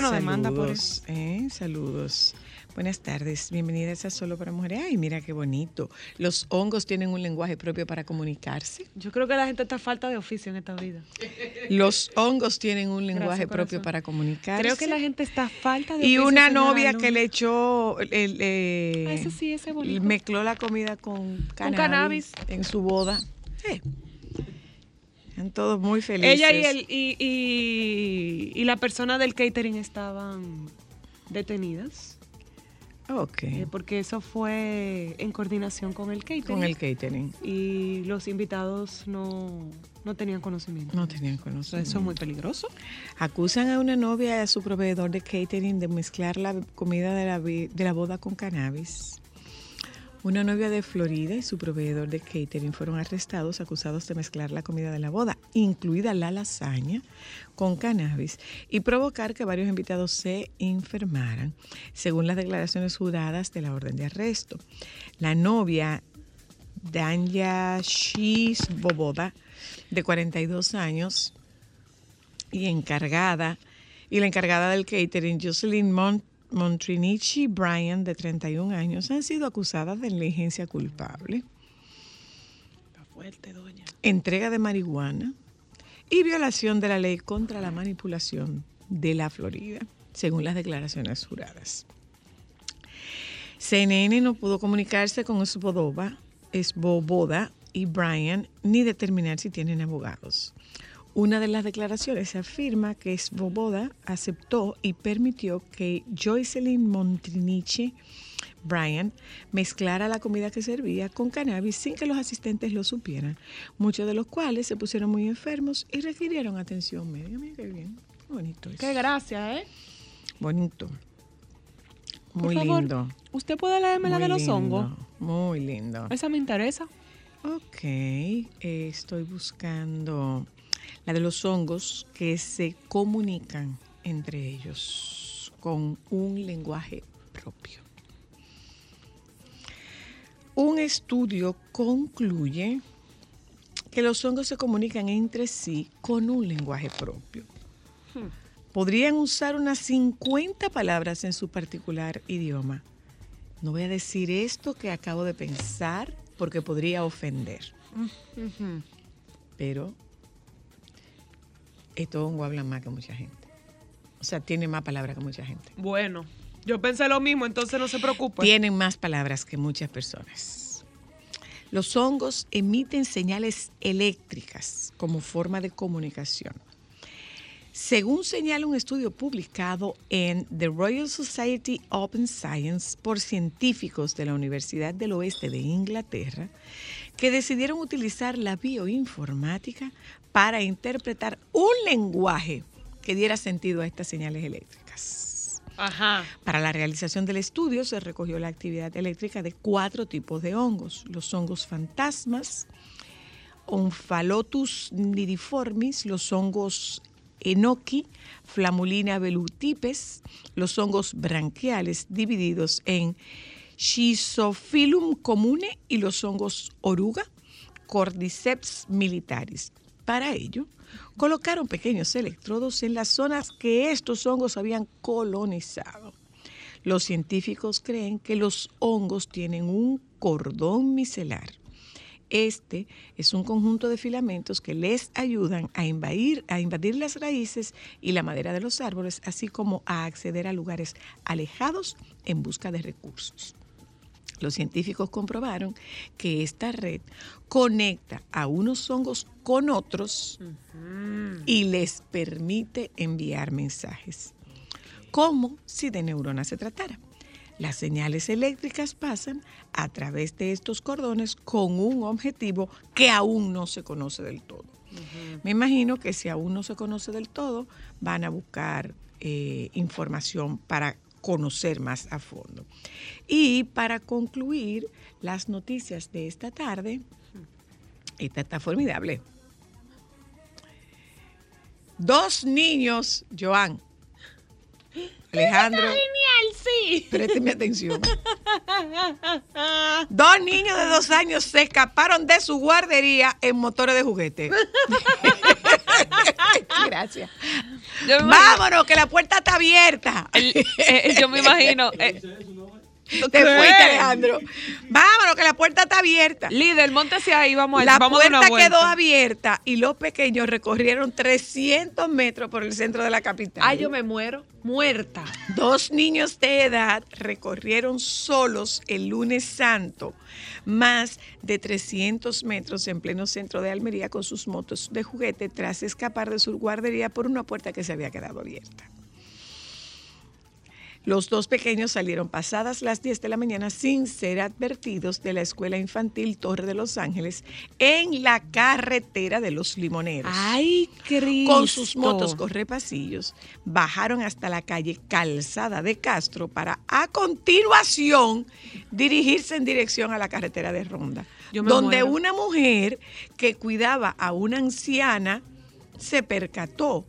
No demanda por eso. Saludos, ¿eh? Saludos. Buenas tardes. Bienvenidas a Solo para Mujeres. Ay, mira qué bonito. Los hongos tienen un lenguaje propio para comunicarse. Yo creo que la gente está a falta de oficio en esta vida. Los hongos tienen un lenguaje Gracias, propio para comunicarse. Creo que la gente está a falta de Y oficio. una señora novia que le echó, el- el, eh, Ah, ese sí, ese bonito. mezcló la comida con cannabis, cannabis. en su boda. Sí. Están todos muy felices. Ella y, el, y, y, y la persona del catering estaban detenidas. Ok. eh, porque eso fue en coordinación con el catering. Con el catering. Y los invitados no, no tenían conocimiento. No tenían conocimiento. eso es muy peligroso. Acusan a una novia y a su proveedor de catering de mezclar la comida de la, de la boda con cannabis. Una novia de Florida y su proveedor de catering fueron arrestados acusados de mezclar la comida de la boda, incluida la lasaña, con cannabis y provocar que varios invitados se enfermaran, según las declaraciones juradas de la orden de arresto. La novia Danya Boboda, de 42 años, y encargada, y la encargada del catering, Jocelyn Mon- Montrinichi Bryan, de 31 años, han sido acusadas de negligencia culpable, Está fuerte, doña. entrega de marihuana y violación de la ley contra la manipulación de la Florida, según las declaraciones juradas. CNN no pudo comunicarse con Svoboda, Svoboda y Bryan ni determinar si tienen abogados. Una de las declaraciones afirma que Svoboda aceptó y permitió que Joycelyn Montriniche Bryan mezclara la comida que servía con cannabis sin que los asistentes lo supieran, muchos de los cuales se pusieron muy enfermos y requirieron atención médica. Mira qué bien, qué bonito eso. Qué gracia, ¿eh? Bonito. Por Muy favor, lindo. ¿Usted puede leerme la de los lindo, hongos? Muy lindo. Esa me interesa. Ok, eh, estoy buscando la de los hongos que se comunican entre ellos con un lenguaje propio. Un estudio concluye que los hongos se comunican entre sí con un lenguaje propio. Podrían usar unas 50 palabras en su particular idioma. No voy a decir esto que acabo de pensar porque podría ofender. Pero estos hongos hablan más que mucha gente. O sea, tienen más palabras que mucha gente. Bueno, yo pensé lo mismo, entonces no se preocupe. Tienen más palabras que muchas personas. Los hongos emiten señales eléctricas como forma de comunicación. Según señala un estudio publicado en The Royal Society Open Science por científicos de la Universidad del Oeste de Inglaterra, que decidieron utilizar la bioinformática para interpretar un lenguaje que diera sentido a estas señales eléctricas. Ajá. Para la realización del estudio se recogió la actividad eléctrica de cuatro tipos de hongos, los hongos fantasmas, Omphalotus nidiformis, los hongos enoki, Flamulina velutipes, los hongos branquiales divididos en Schizophyllum comune y los hongos oruga, Cordyceps militaris. Para ello, colocaron pequeños electrodos en las zonas que estos hongos habían colonizado. Los científicos creen que los hongos tienen un cordón micelar. Este es un conjunto de filamentos que les ayudan a invadir, a invadir las raíces y la madera de los árboles, así como a acceder a lugares alejados en busca de recursos. Los científicos comprobaron que esta red conecta a unos hongos con otros y les permite enviar mensajes, como si de neuronas se tratara. Las señales eléctricas pasan a través de estos cordones con un objetivo que aún no se conoce del todo. Me imagino que si aún no se conoce del todo, van a buscar eh, información para conocer más a fondo. Y para concluir las noticias de esta tarde, esta está formidable. Dos niños, Joan, Alejandro, Genial, sí. présteme atención. Dos niños de dos años se escaparon de su guardería en motores de juguete. Gracias. Vámonos, que la puerta está abierta. el- eh, yo me imagino. eh, Te fuiste, Alejandro. Vámonos, que la puerta está abierta. líder, montese ahí, vamos a La vamos una puerta quedó abierta y los pequeños recorrieron 300 metros por el centro de la capital. Ay, yo me muero. Muerta. Dos niños de edad recorrieron solos el lunes santo más de 300 metros en pleno centro de Almería con sus motos de juguete tras escapar de su guardería por una puerta que se había quedado abierta. Los dos pequeños salieron pasadas las 10 de la mañana sin ser advertidos de la escuela infantil Torre de los Ángeles en la carretera de los limoneros Ay, Cristo. con sus motos correpasillos, bajaron hasta la calle Calzada de Castro para a continuación dirigirse en dirección a la carretera de Ronda, donde muero. una mujer que cuidaba a una anciana se percató.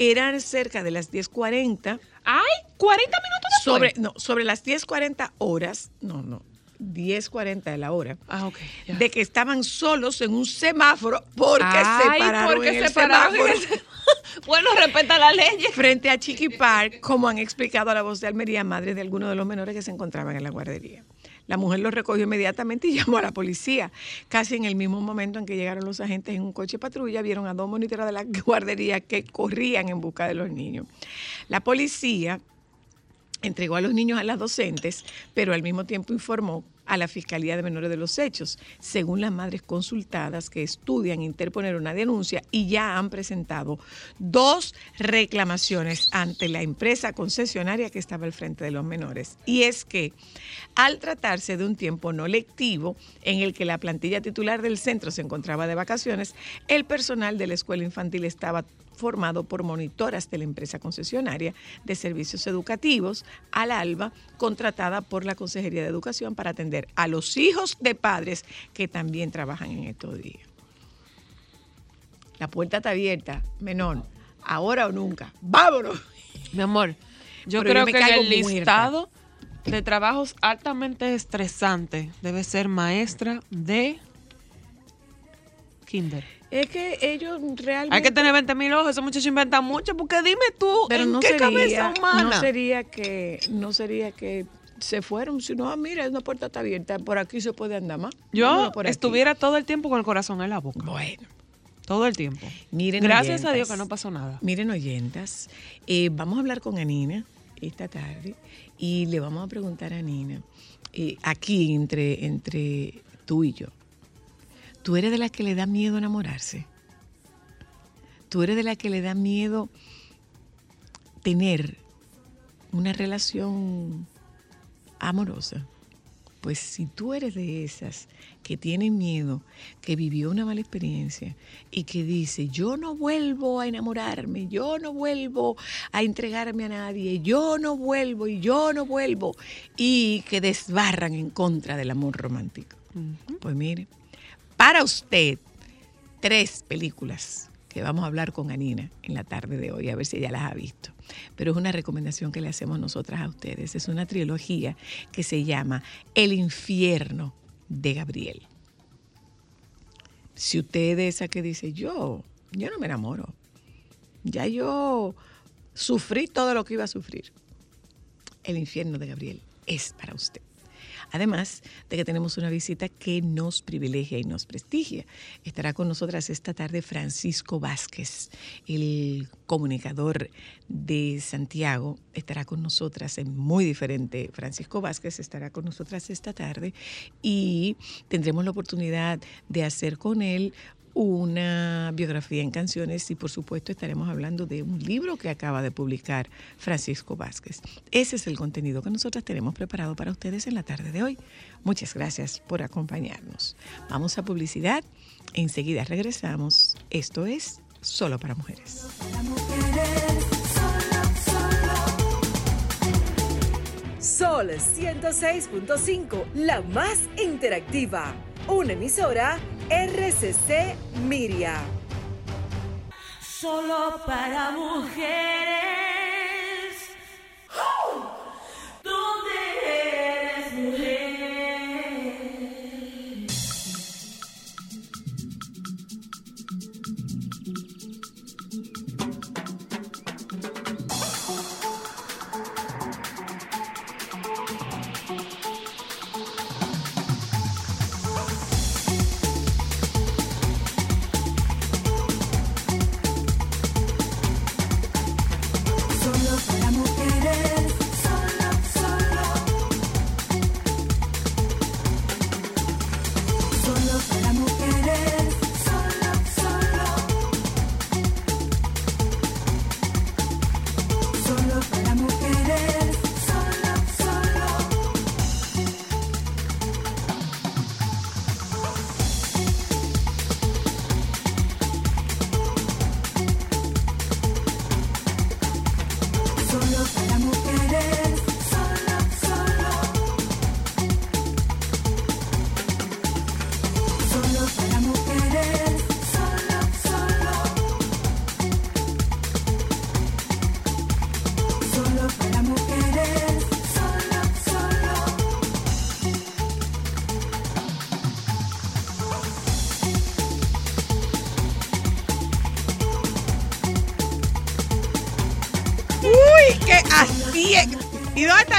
Eran cerca de las 10:40 Ay, 40 minutos después. sobre no, sobre las 10:40 horas, no, no, 10:40 de la hora. Ah, ya. De que estaban solos en un semáforo porque se pararon porque en el se pararon en semáforo. el semáforo. Bueno, respeta la ley. frente a Chiqui Park, como han explicado a la voz de Almería, madre de algunos de los menores que se encontraban en la guardería. La mujer los recogió inmediatamente y llamó a la policía. Casi en el mismo momento en que llegaron los agentes en un coche patrulla, vieron a dos monitores de la guardería que corrían en busca de los niños. La policía entregó a los niños a las docentes, pero al mismo tiempo informó a la Fiscalía de Menores de los Hechos, según las madres consultadas que estudian interponer una denuncia y ya han presentado dos reclamaciones ante la empresa concesionaria que estaba al frente de los menores. Y es que al tratarse de un tiempo no lectivo en el que la plantilla titular del centro se encontraba de vacaciones, el personal de la escuela infantil estaba formado por monitoras de la empresa concesionaria de servicios educativos, al ALBA, contratada por la Consejería de Educación para atender a los hijos de padres que también trabajan en estos días. La puerta está abierta, menor, ahora o nunca. ¡Vámonos! Mi amor, yo Pero creo que en el muerta. listado de trabajos altamente estresantes debe ser maestra de kinder. Es que ellos realmente... Hay que tener 20 mil ojos, esos muchachos inventan mucho, porque dime tú, pero ¿en no qué sería, cabeza humana? no sería que no sería que se fueron, sino ah, mira, una puerta está abierta, por aquí se puede andar más. Yo aquí. estuviera todo el tiempo con el corazón en la boca. Bueno, Todo el tiempo. miren Gracias a. Dios que no pasó nada. Miren oyentas, eh, vamos a hablar con Anina esta tarde y le vamos a preguntar a Nina, eh, aquí entre, entre tú y yo, ¿tú eres de las que le da miedo enamorarse? ¿Tú eres de las que le da miedo tener una relación amorosa? Pues si tú eres de esas que tienen miedo, que vivió una mala experiencia y que dice, yo no vuelvo a enamorarme, yo no vuelvo a entregarme a nadie, yo no vuelvo y yo no vuelvo, y que desbarran en contra del amor romántico. Pues mire, para usted, tres películas que vamos a hablar con Anina en la tarde de hoy, a ver si ella las ha visto. Pero es una recomendación que le hacemos nosotras a ustedes. Es una trilogía que se llama El infierno de Gabriel. Si usted es esa que dice, yo, yo no me enamoro, ya yo sufrí todo lo que iba a sufrir. El infierno de Gabriel es para usted. Además de que tenemos una visita que nos privilegia y nos prestigia. Estará con nosotras esta tarde Francisco Vázquez, el comunicador de Santiago. Estará con nosotras en muy diferente. Francisco Vázquez estará con nosotras esta tarde y tendremos la oportunidad de hacer con él una biografía en canciones y por supuesto estaremos hablando de un libro que acaba de publicar Francisco Vázquez. Ese es el contenido que nosotros tenemos preparado para ustedes en la tarde de hoy. Muchas gracias por acompañarnos. Vamos a publicidad, enseguida regresamos. Esto es Solo para Mujeres. Sol 106.5, la más interactiva. Una emisora RCC Miria. Solo para mujeres. ¿Dónde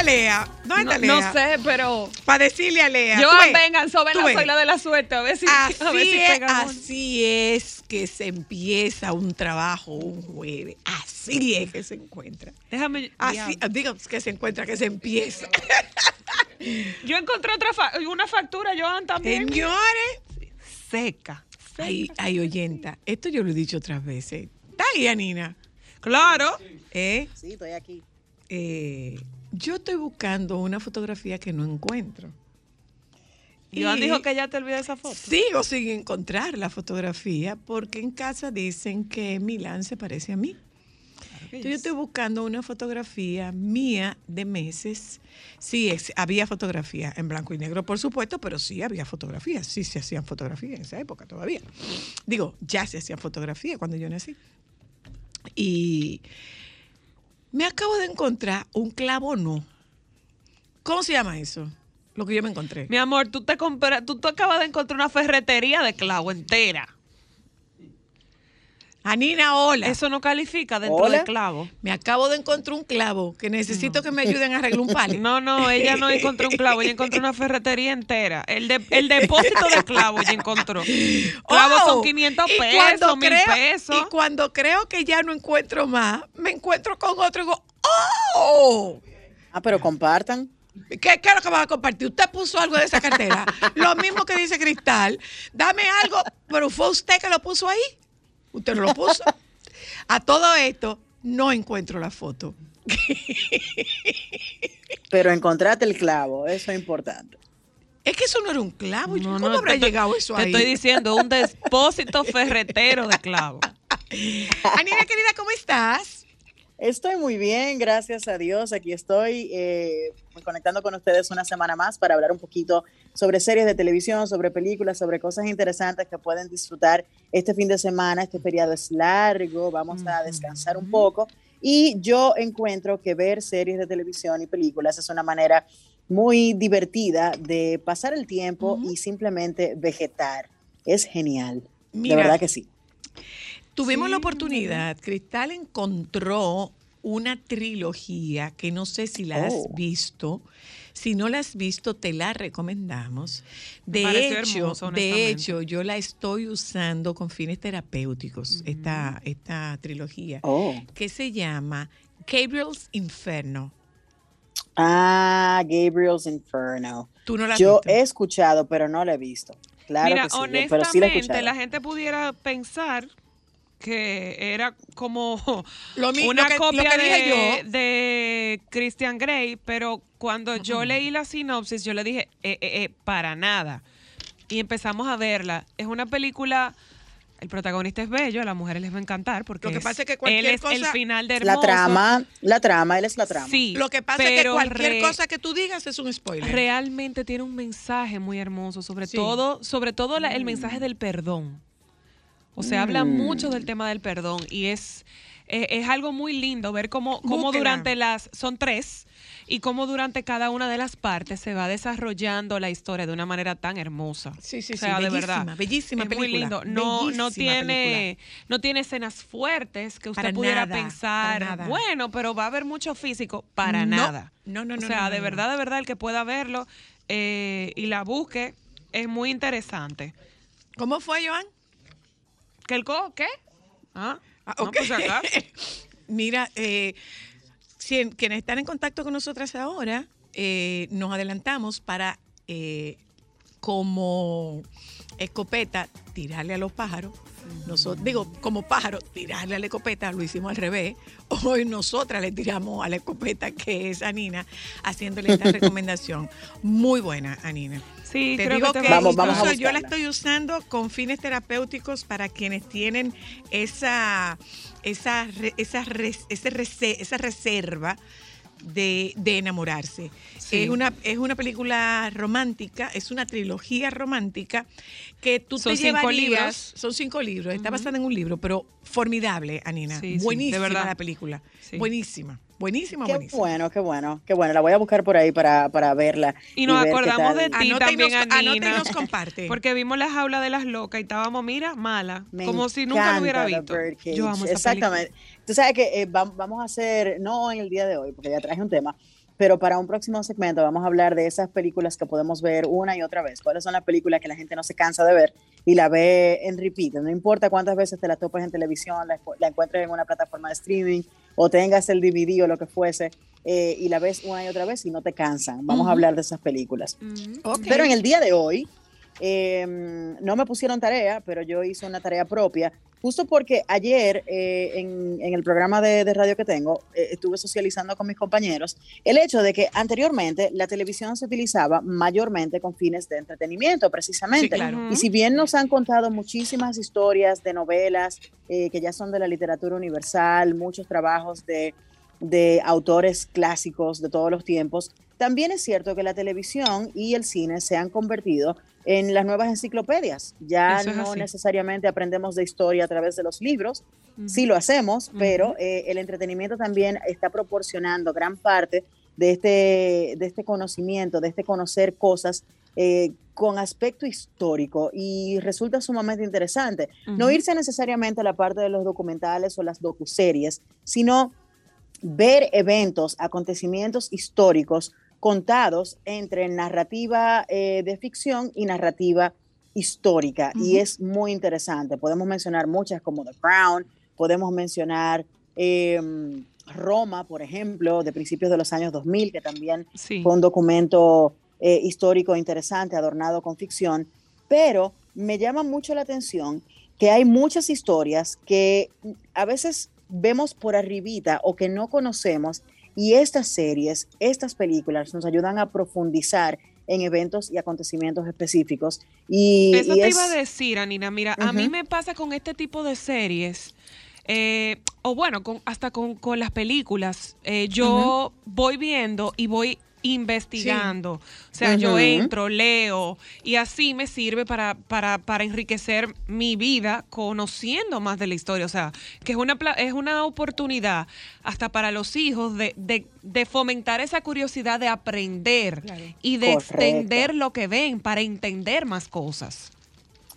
¿Y dónde está No, Lea? no sé, pero. Para decirle a Lea. Yo vengan, so, tú vengan, ves. soy la de la suerte. A ver si, a ver Así, si es, pegamos. así es que se empieza un trabajo un jueves. Así es que se encuentra. Déjame. Así, diablo. digo que se encuentra, que se empieza. Yo encontré otra fa- una factura, Joan, también. Señores, Seca. ay, ay, oyenta, esto yo lo he dicho otras veces. Está ahí, Anina. Claro. ¿Eh? Sí, estoy aquí. Eh, yo estoy buscando una fotografía que no encuentro. Y dijo que ya te olvidé esa foto. Sigo sin encontrar la fotografía porque en casa dicen que Milán se parece a mí. Entonces, yo estoy buscando una fotografía mía de meses. Sí, había fotografía en blanco y negro, por supuesto, pero sí había fotografías. Sí se hacían fotografías en esa época todavía. Digo, ya se hacían fotografías cuando yo nací. Y me acabo de encontrar un clavo no. ¿Cómo se llama eso? Lo que yo me encontré. Mi amor, tú te compras, tú, tú acabas de encontrar una ferretería de clavo entera. Anina, hola. Eso no califica dentro Hola. de clavo. Me acabo de encontrar un clavo que necesito que me ayuden a arreglar un palo. No, no, ella no encontró un clavo, ella encontró una ferretería entera. El, de- el depósito de clavo ella encontró. Clavos Oh, son 500 y cuando pesos, 1000 creo- pesos. Y cuando creo que ya no encuentro más, me encuentro con otro y digo, ¡oh! Ah, pero compartan. ¿Qué, qué es lo que va a compartir? Usted puso algo de esa cartera. lo mismo que dice Cristal. Dame algo, pero fue usted que lo puso ahí. Usted no lo puso. A todo esto, no encuentro la foto. Pero encontraste el clavo, eso es importante. Es que eso no era un clavo. No, ¿Cómo no, habrá te estoy- llegado eso Te ahí? estoy diciendo, un depósito ferretero de clavos. Anina, querida, ¿cómo estás? Estoy muy bien, gracias a Dios. Aquí estoy eh, conectando con ustedes una semana más para hablar un poquito sobre series de televisión, sobre películas, sobre cosas interesantes que pueden disfrutar este fin de semana. Este feriado es largo, vamos a descansar un poco. Y yo encuentro que ver series de televisión y películas es una manera muy divertida de pasar el tiempo y simplemente vegetar. Es genial. Mira, de verdad que sí. Tuvimos la oportunidad, Cristal encontró una trilogía que no sé si la has Oh. visto. Si no la has visto, te la recomendamos. De pareció hecho, hermosa, de hecho, yo la estoy usando con fines terapéuticos, esta, esta trilogía, Oh. que se llama Gabriel's Inferno. Ah, Gabriel's Inferno. Tú no la has Yo visto. he escuchado, pero no la he visto. Claro Mira, que sí, yo- honestamente, pero sí la la gente pudiera pensar que era como Lo una que- copia que dije de, Christian Grey, pero cuando yo leí la sinopsis, yo le dije, eh, eh, eh, para nada. Y empezamos a verla. Es una película, el protagonista es bello, a las mujeres les va a encantar porque Lo que es- pasa es que cualquier él es el final de La hermoso. trama, la trama, él es la trama. Sí, Lo que pasa es que cualquier re- cosa que tú digas es un spoiler. realmente tiene un mensaje muy hermoso, sobre Sí. todo, sobre todo la- el mensaje del perdón. O sea, habla Mm. mucho del tema del perdón y es, eh, es algo muy lindo ver cómo, cómo durante las, son tres, y cómo durante cada una de las partes se va desarrollando la historia de una manera tan hermosa. Sí, sí, o sea, sí, de bellísima, verdad. bellísima es película, muy lindo. No, no bellísima tiene, no tiene escenas fuertes que usted Para pudiera nada, pensar, para nada. bueno, pero va a haber mucho físico. Para No, nada. no, no, no, O sea, no, no, de no. verdad, de verdad, el que pueda verlo eh, y la busque es muy interesante. ¿Cómo fue, Joan? ¿Que el co? ¿Qué? Ah, Ah, no, acaso. Mira, eh, si quienes están en contacto con nosotras ahora, eh, nos adelantamos para, eh, como escopeta, tirarle a los pájaros. Nosotros, digo, como pájaro, tirarle a la escopeta, lo hicimos al revés. Hoy nosotras le tiramos a la escopeta, que es Anina, haciéndole esta recomendación. Muy buena, Anina. Sí, Te creo digo que, te a Vamos, vamos a incluso yo la estoy usando con fines terapéuticos para quienes tienen esa, esa, re- esa, rese- esa reserva de, de enamorarse. Sí. Es, una, es una película romántica, es una trilogía romántica que tú Son te cinco llevarías- libros. Son cinco libros, está basada en un libro, pero formidable, Anina. Sí, sí, de buenísima verdad. la película. Buenísima, buenísima, Qué buenísima. bueno, qué bueno, qué bueno. La voy a buscar por ahí para, para verla. Y nos ver acordamos de ti Anota y también, y nos comparte. Porque vimos la jaula de las locas y estábamos, mira, mala. Me como si nunca lo hubiera visto. Yo amo esa Exactamente. Tú sabes que eh, vam- vamos a hacer, no en el día de hoy, porque ya traje un tema, pero para un próximo segmento vamos a hablar de esas películas que podemos ver una y otra vez. ¿Cuáles son las películas que la gente no se cansa de ver y la ve en repeat? No importa cuántas veces te la topas en televisión, la, la encuentres en una plataforma de streaming o tengas el DVD o lo que fuese eh, y la ves una y otra vez y no te cansan. Vamos a hablar de esas películas. Pero en el día de hoy, eh, no me pusieron tarea, pero yo hice una tarea propia, justo porque ayer eh, en, en el programa de, de radio que tengo, eh, estuve socializando con mis compañeros el hecho de que anteriormente la televisión se utilizaba mayormente con fines de entretenimiento, precisamente. Sí, claro. Y si bien nos han contado muchísimas historias de novelas eh, que ya son de la literatura universal, muchos trabajos de, de autores clásicos de todos los tiempos, también es cierto que la televisión y el cine se han convertido en las nuevas enciclopedias. Ya Eso no necesariamente aprendemos de historia a través de los libros, sí lo hacemos, pero eh, el entretenimiento también está proporcionando gran parte de este, de este conocimiento, de este conocer cosas eh, con aspecto histórico y resulta sumamente interesante. No Ujú. irse necesariamente a la parte de los documentales o las docuseries, sino ver eventos, acontecimientos históricos contados entre narrativa eh, de ficción y narrativa histórica. Y es muy interesante. Podemos mencionar muchas como The Crown, podemos mencionar eh, Roma, por ejemplo, de principios de los años 2000, que también Sí. fue un documento eh, histórico interesante, adornado con ficción, pero me llama mucho la atención que hay muchas historias que a veces vemos por arribita o que no conocemos y estas series, estas películas nos ayudan a profundizar en eventos y acontecimientos específicos. Y, Eso y te es- iba a decir, Anina. Mira, a mí me pasa con este tipo de series, eh, o bueno, con, hasta con, con las películas. eh, yo voy viendo y voy investigando. O sea, yo entro, leo y así me sirve para, para, para enriquecer mi vida conociendo más de la historia. O sea, que es una, pla- es una oportunidad hasta para los hijos de, de- de fomentar esa curiosidad de aprender y de Correcto. extender lo que ven para entender más cosas.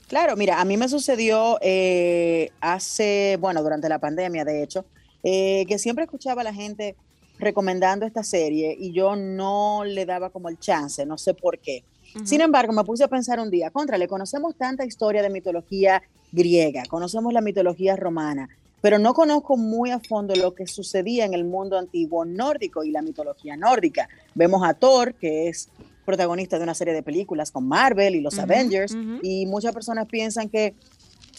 Claro, mira, a mí me sucedió eh, hace, bueno, durante la pandemia, de hecho, eh, que siempre escuchaba a la gente recomendando esta serie y yo no le daba como el chance, no sé por qué. Sin embargo, me puse a pensar un día, contra, le conocemos tanta historia de mitología griega, conocemos la mitología romana, pero no conozco muy a fondo lo que sucedía en el mundo antiguo nórdico y la mitología nórdica. Vemos a Thor, que es protagonista de una serie de películas con Marvel y los Avengers, ujú. y muchas personas piensan que,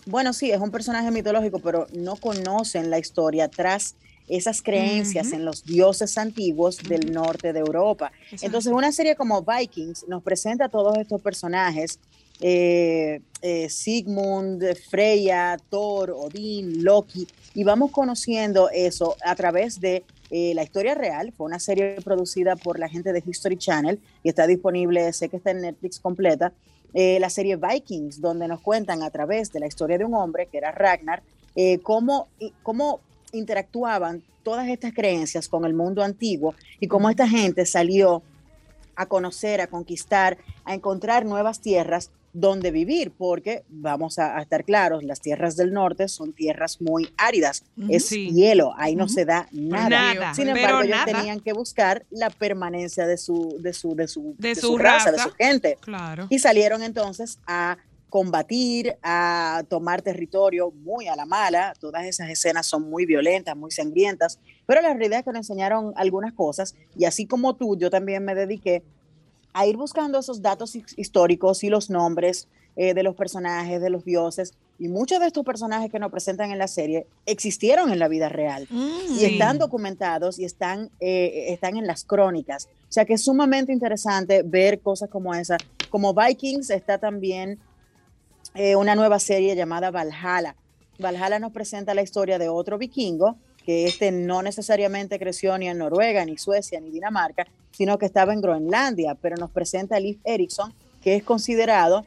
bueno, sí, es un personaje mitológico, pero no conocen la historia tras esas creencias en los dioses antiguos del norte de Europa. Exacto. Entonces, una serie como Vikings nos presenta a todos estos personajes, eh, eh, Sigmund, Freya, Thor, Odín, Loki, y vamos conociendo eso a través de eh, la historia real. Fue una serie producida por la gente de History Channel y está disponible, sé que está en Netflix completa. la serie Vikings, donde nos cuentan a través de la historia de un hombre, que era Ragnar, cómo, cómo interactuaban todas estas creencias con el mundo antiguo y cómo esta gente salió a conocer, a conquistar, a encontrar nuevas tierras donde vivir, porque vamos a, a estar claros, las tierras del norte son tierras muy áridas, es Sí. hielo, ahí no se da nada. Nada, Sin embargo, ellos nada. tenían que buscar la permanencia de su, de su, de su, De de su raza, de su gente. Claro. Y salieron entonces a combatir, a tomar territorio muy a la mala. Todas esas escenas son muy violentas, muy sangrientas, pero la realidad es que nos enseñaron algunas cosas y así como tú, yo también me dediqué a ir buscando esos datos his- históricos y los nombres eh, de los personajes, de los dioses. Y muchos de estos personajes que nos presentan en la serie existieron en la vida real y Sí. están documentados y están, eh, están en las crónicas. O sea que es sumamente interesante ver cosas como esa. Como Vikings está también eh, una nueva serie llamada Valhalla. Valhalla nos presenta la historia de otro vikingo, que este no necesariamente creció ni en Noruega, ni Suecia, ni Dinamarca, sino que estaba en Groenlandia, pero nos presenta a Leif Erikson, que es considerado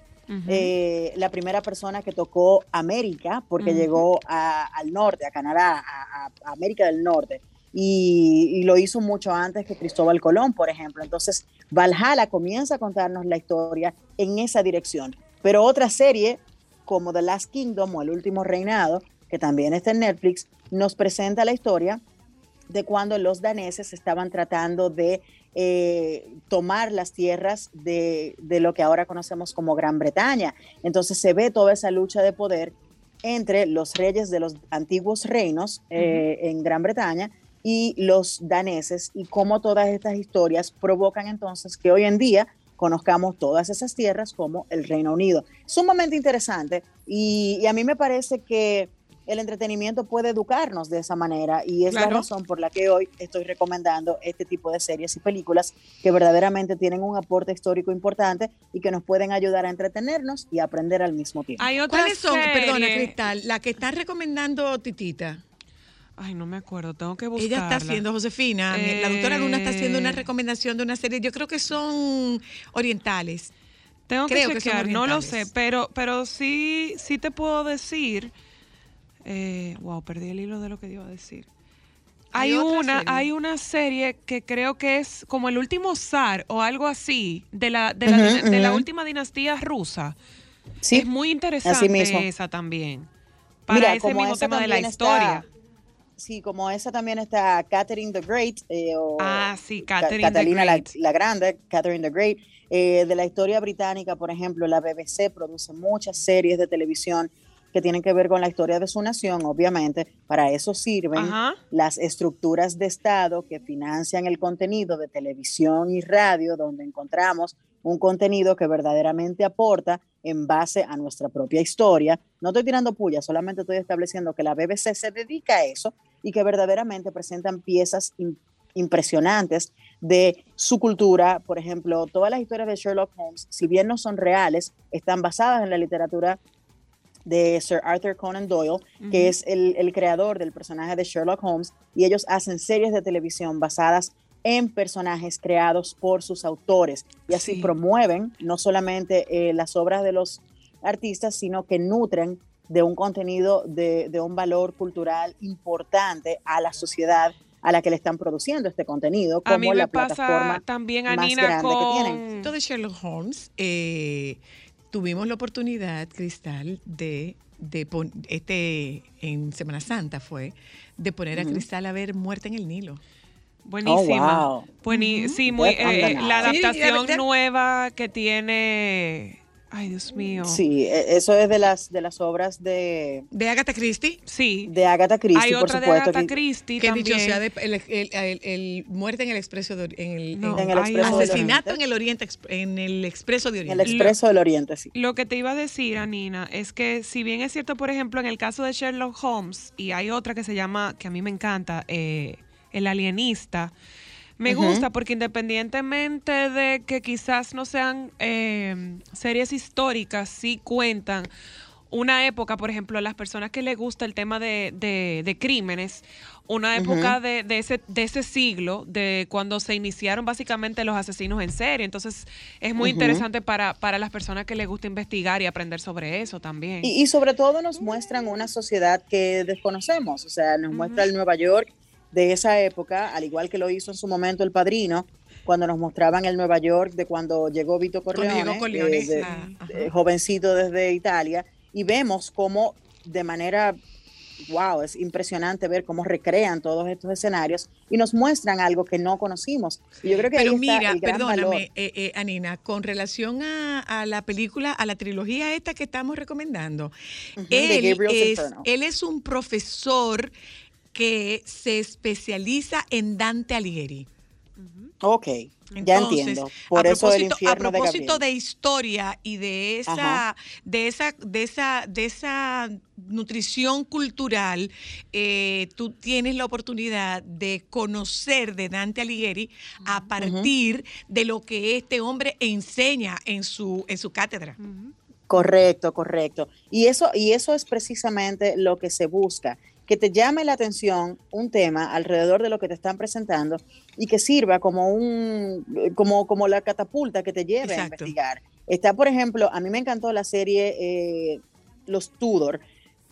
eh, la primera persona que tocó América, porque llegó a- al norte, a Canadá, a América del Norte, y, y lo hizo mucho antes que Cristóbal Colón, por ejemplo. Entonces, Valhalla comienza a contarnos la historia en esa dirección. Pero otra serie, como The Last Kingdom o El Último Reinado, que también está en Netflix, nos presenta la historia de cuando los daneses estaban tratando de eh, tomar las tierras de, de lo que ahora conocemos como Gran Bretaña. Entonces se ve toda esa lucha de poder entre los reyes de los antiguos reinos eh, en Gran Bretaña y los daneses y cómo todas estas historias provocan entonces que hoy en día conozcamos todas esas tierras como el Reino Unido. Sumamente interesante y, y a mí me parece que el entretenimiento puede educarnos de esa manera y es la razón por la que hoy estoy recomendando este tipo de series y películas que verdaderamente tienen un aporte histórico importante y que nos pueden ayudar a entretenernos y aprender al mismo tiempo. Hay otra ¿Cuáles son, perdona, Cristal, la que está recomendando Titita? Ay, no me acuerdo, tengo que buscarla. Ella está haciendo, Josefina, la doctora Luna está haciendo una Eh. recomendación de una serie, yo creo que son orientales. Tengo que Creo que son chequear, no lo sé, pero, pero sí, sí te puedo decir. eh, wow, perdí el hilo de lo que iba a decir. Hay una, serie. hay una serie que creo que es como el último zar o algo así de la, de la, de última dinastía rusa. Sí, es muy interesante mismo. esa también. Para Mira, ese mismo tema de la también está- historia. Sí, como esa también está Catherine the Great. eh, o Ah, sí, Ca- Catherine the Catalina la, Great. la Grande, Catherine the Great. Eh, de la historia británica, por ejemplo, la BBC produce muchas series de televisión que tienen que ver con la historia de su nación, obviamente. Para eso sirven Ajá. las estructuras de Estado que financian el contenido de televisión y radio, donde encontramos un contenido que verdaderamente aporta en base a nuestra propia historia. No estoy tirando puya, solamente estoy estableciendo que la BBC se dedica a eso y que verdaderamente presentan piezas im- impresionantes de su cultura. Por ejemplo, todas las historias de Sherlock Holmes, si bien no son reales, están basadas en la literatura de Sir Arthur Conan Doyle, que es el, el creador del personaje de Sherlock Holmes, y ellos hacen series de televisión basadas en personajes creados por sus autores y así Sí. promueven no solamente eh, las obras de los artistas, sino que nutren de un contenido de, de un valor cultural importante a la sociedad a la que le están produciendo este contenido, como A mí la pasa plataforma también, más que tienen. con... Esto de Sherlock Holmes, eh, tuvimos la oportunidad, Cristal, de, de pon- este en Semana Santa fue, de poner a. Cristal a ver Muerte en el Nilo. Buenísima. Oh, wow. Buení- Sí, muy, eh, la adaptación nueva que tiene... Ay, Dios mío. Sí, e- eso es de las, de las obras de, De Agatha Christie, Sí. de Agatha Christie, Hay por otra de. Agatha que- Christie que también. dicho sea, de- el, el- el- el Muerte en el Expreso de, en el, No, En el hay Expreso otra. del Asesinato Oriente. en el Oriente, en el Expreso de En el Oriente. Expreso del Oriente, sí. Lo que te iba a decir, Anina, es que si bien es cierto, por ejemplo, en el caso de Sherlock Holmes, y hay otra que se llama, que a mí me encanta, eh, El Alienista, me gusta porque independientemente de que quizás no sean eh, series históricas, sí cuentan una época, por ejemplo, a las personas que les gusta el tema de, de- de crímenes, una época de, de ese, de ese siglo, de cuando se iniciaron básicamente los asesinos en serie. Entonces, es muy interesante para, para las personas que les gusta investigar y aprender sobre eso también. Y, y sobre todo nos muestran una sociedad que desconocemos, o sea, nos muestra el Nueva York de esa época, al igual que lo hizo en su momento el padrino, cuando nos mostraban el Nueva York de cuando llegó Vito Cuando Corleone, eh, de- ah, eh, jovencito desde Italia, y vemos cómo de manera, wow, es impresionante ver cómo recrean todos estos escenarios y nos muestran algo que no conocimos. Y yo creo que Pero ahí está mira, el gran valor. perdóname, eh, eh, Anina, con relación a, a la película, a la trilogía esta que estamos recomendando, él, es, él es un profesor que se especializa en Dante Alighieri. Ok, ya entiendo. Por a eso el infierno A de propósito de, historia y de esa, Ajá. de esa, de esa, de esa nutrición cultural, eh, tú tienes la oportunidad de conocer de Dante Alighieri a partir de lo que este hombre enseña en su, en su cátedra. Correcto, correcto. Y eso, y eso es precisamente lo que se busca, que te llame la atención un tema alrededor de lo que te están presentando y que sirva como un, como, como la catapulta que te lleve a investigar. Está, por ejemplo, a mí me encantó la serie eh, Los Tudor,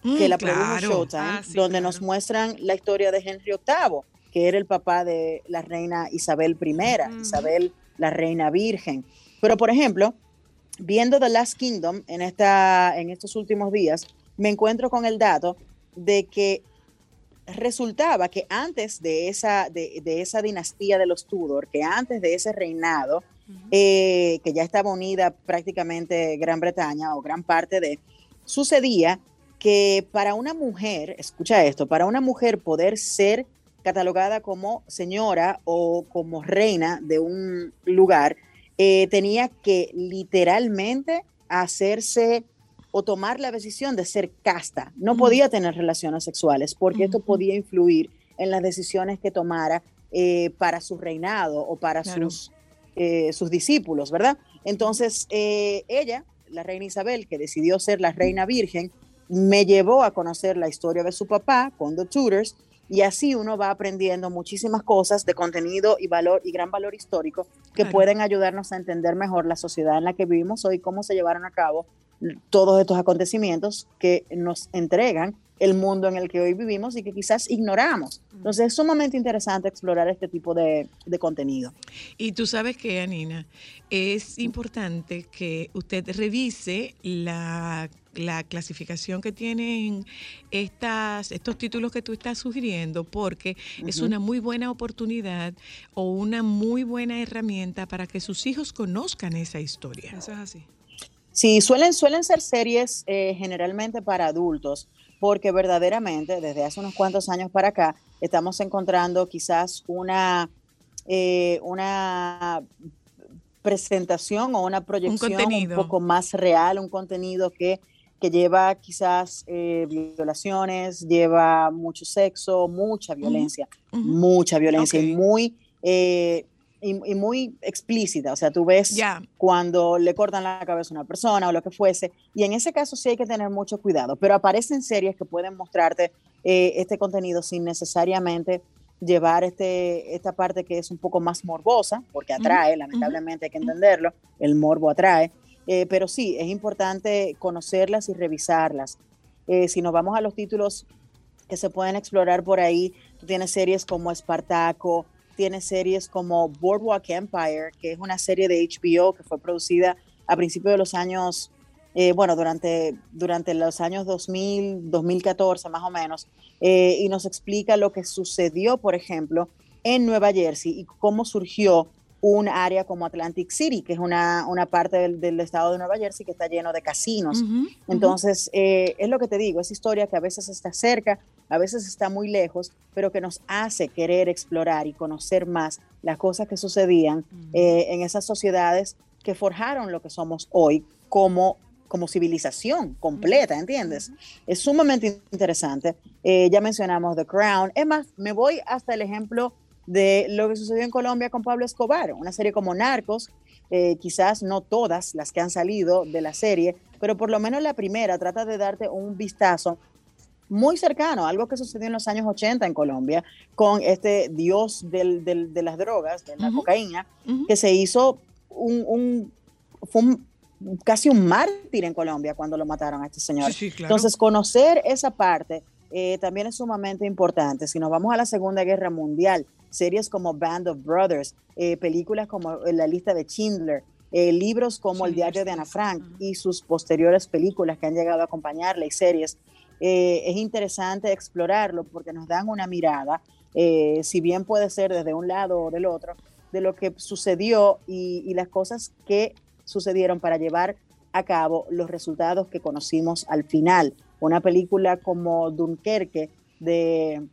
que Mm, la claro. produjo Showtime, Ah, sí, donde claro. nos muestran la historia de Henry VIII, que era el papá de la reina Isabel I. Isabel la reina virgen. Pero, por ejemplo, viendo The Last Kingdom en, esta, en estos últimos días, me encuentro con el dato de que resultaba que antes de esa, de, de esa dinastía de los Tudor, que antes de ese reinado, eh, que ya estaba unida prácticamente Gran Bretaña o gran parte de, sucedía que para una mujer, escucha esto, para una mujer poder ser catalogada como señora o como reina de un lugar, eh, tenía que literalmente hacerse o tomar la decisión de ser casta. No podía tener relaciones sexuales porque esto podía influir en las decisiones que tomara eh, para su reinado o para Claro. sus, eh, sus discípulos, ¿verdad? Entonces, eh, ella, la reina Isabel, que decidió ser la reina virgen, me llevó a conocer la historia de su papá con The Tudors y así uno va aprendiendo muchísimas cosas de contenido y valor y gran valor histórico que Claro. pueden ayudarnos a entender mejor la sociedad en la que vivimos hoy, cómo se llevaron a cabo todos estos acontecimientos que nos entregan el mundo en el que hoy vivimos y que quizás ignoramos. Entonces es sumamente interesante explorar este tipo de, de contenido. Y tú sabes que, Anina, es importante que usted revise la, la clasificación que tienen estas, estos títulos que tú estás sugiriendo, porque es una muy buena oportunidad o una muy buena herramienta para que sus hijos conozcan esa historia. Eso es así. Sí, suelen, suelen ser series eh, generalmente para adultos, porque verdaderamente desde hace unos cuantos años para acá estamos encontrando quizás una, eh, una presentación o una proyección un, poco más real, un contenido que, que lleva quizás eh, violaciones, lleva mucho sexo, mucha violencia, mucha violencia y muy eh, y, y muy explícita. O sea, tú ves cuando le cortan la cabeza a una persona o lo que fuese. Y en ese caso sí hay que tener mucho cuidado. Pero aparecen series que pueden mostrarte eh, este contenido sin necesariamente llevar este, esta parte que es un poco más morbosa, porque atrae, lamentablemente hay que entenderlo, el morbo atrae. Eh, pero sí, es importante conocerlas y revisarlas. Eh, si nos vamos a los títulos que se pueden explorar por ahí, tú tienes series como Espartaco, tienes series como Boardwalk Empire, que es una serie de HBO que fue producida a principios de los años, eh, bueno, durante, durante los años 2000, 2014 más o menos, eh, y nos explica lo que sucedió, por ejemplo, en Nueva Jersey y cómo surgió un área como Atlantic City, que es una, una parte del, del estado de Nueva Jersey que está lleno de casinos. Ujú, Entonces, eh, es lo que te digo, es historia que a veces está cerca, a veces está muy lejos, pero que nos hace querer explorar y conocer más las cosas que sucedían eh, en esas sociedades que forjaron lo que somos hoy como, como civilización completa, ¿entiendes? Es sumamente interesante. Eh, ya mencionamos The Crown. Es más, me voy hasta el ejemplo de lo que sucedió en Colombia con Pablo Escobar, una serie como Narcos, eh, quizás no todas las que han salido de la serie, pero por lo menos la primera trata de darte un vistazo muy cercano, algo que sucedió en los años 80 en Colombia, con este dios del- del- de las drogas, de la cocaína, que se hizo un, un- fue un- casi un mártir en Colombia cuando lo mataron a este señor. Sí, sí, claro. Entonces, conocer esa parte eh, también es sumamente importante. Si nos vamos a la Segunda Guerra Mundial, series como Band of Brothers, eh, películas como eh, La lista de Schindler, eh, libros como El diario de Ana Frank ajá. y sus posteriores películas que han llegado a acompañarle y series, eh, es interesante explorarlo porque nos dan una mirada, eh, si bien puede ser desde un lado o del otro, de lo que sucedió y, y las cosas que sucedieron para llevar a cabo los resultados que conocimos al final. Una película como Dunkerque de,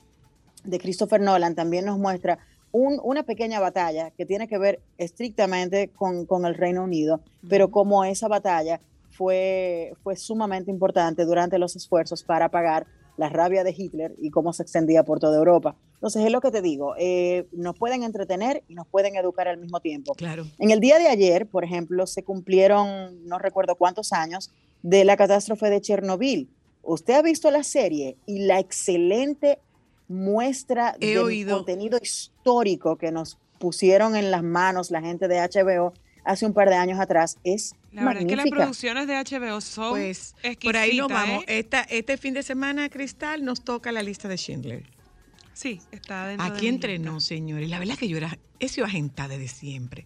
de Christopher Nolan también nos muestra un- una pequeña batalla que tiene que ver estrictamente con, con el Reino Unido, pero como esa batalla fue, fue sumamente importante durante los esfuerzos para apagar la rabia de Hitler y cómo se extendía por toda Europa. Entonces es lo que te digo, eh, nos pueden entretener y nos pueden educar al mismo tiempo. Claro. En el día de ayer, por ejemplo, se cumplieron no recuerdo cuántos años de la catástrofe de Chernobyl. Usted ha visto la serie y la excelente muestra He oído. contenido histórico que nos pusieron en las manos la gente de HBO hace un par de años atrás es La verdad es que las producciones de HBO son Pues por ahí nos exquisitas, vamos. ¿eh? Esta, este fin de semana, Cristal, nos toca la lista de Schindler. Sí, está dentro de Aquí mi entre lista. nos, señores. La verdad que yo era, he sido agentada desde siempre.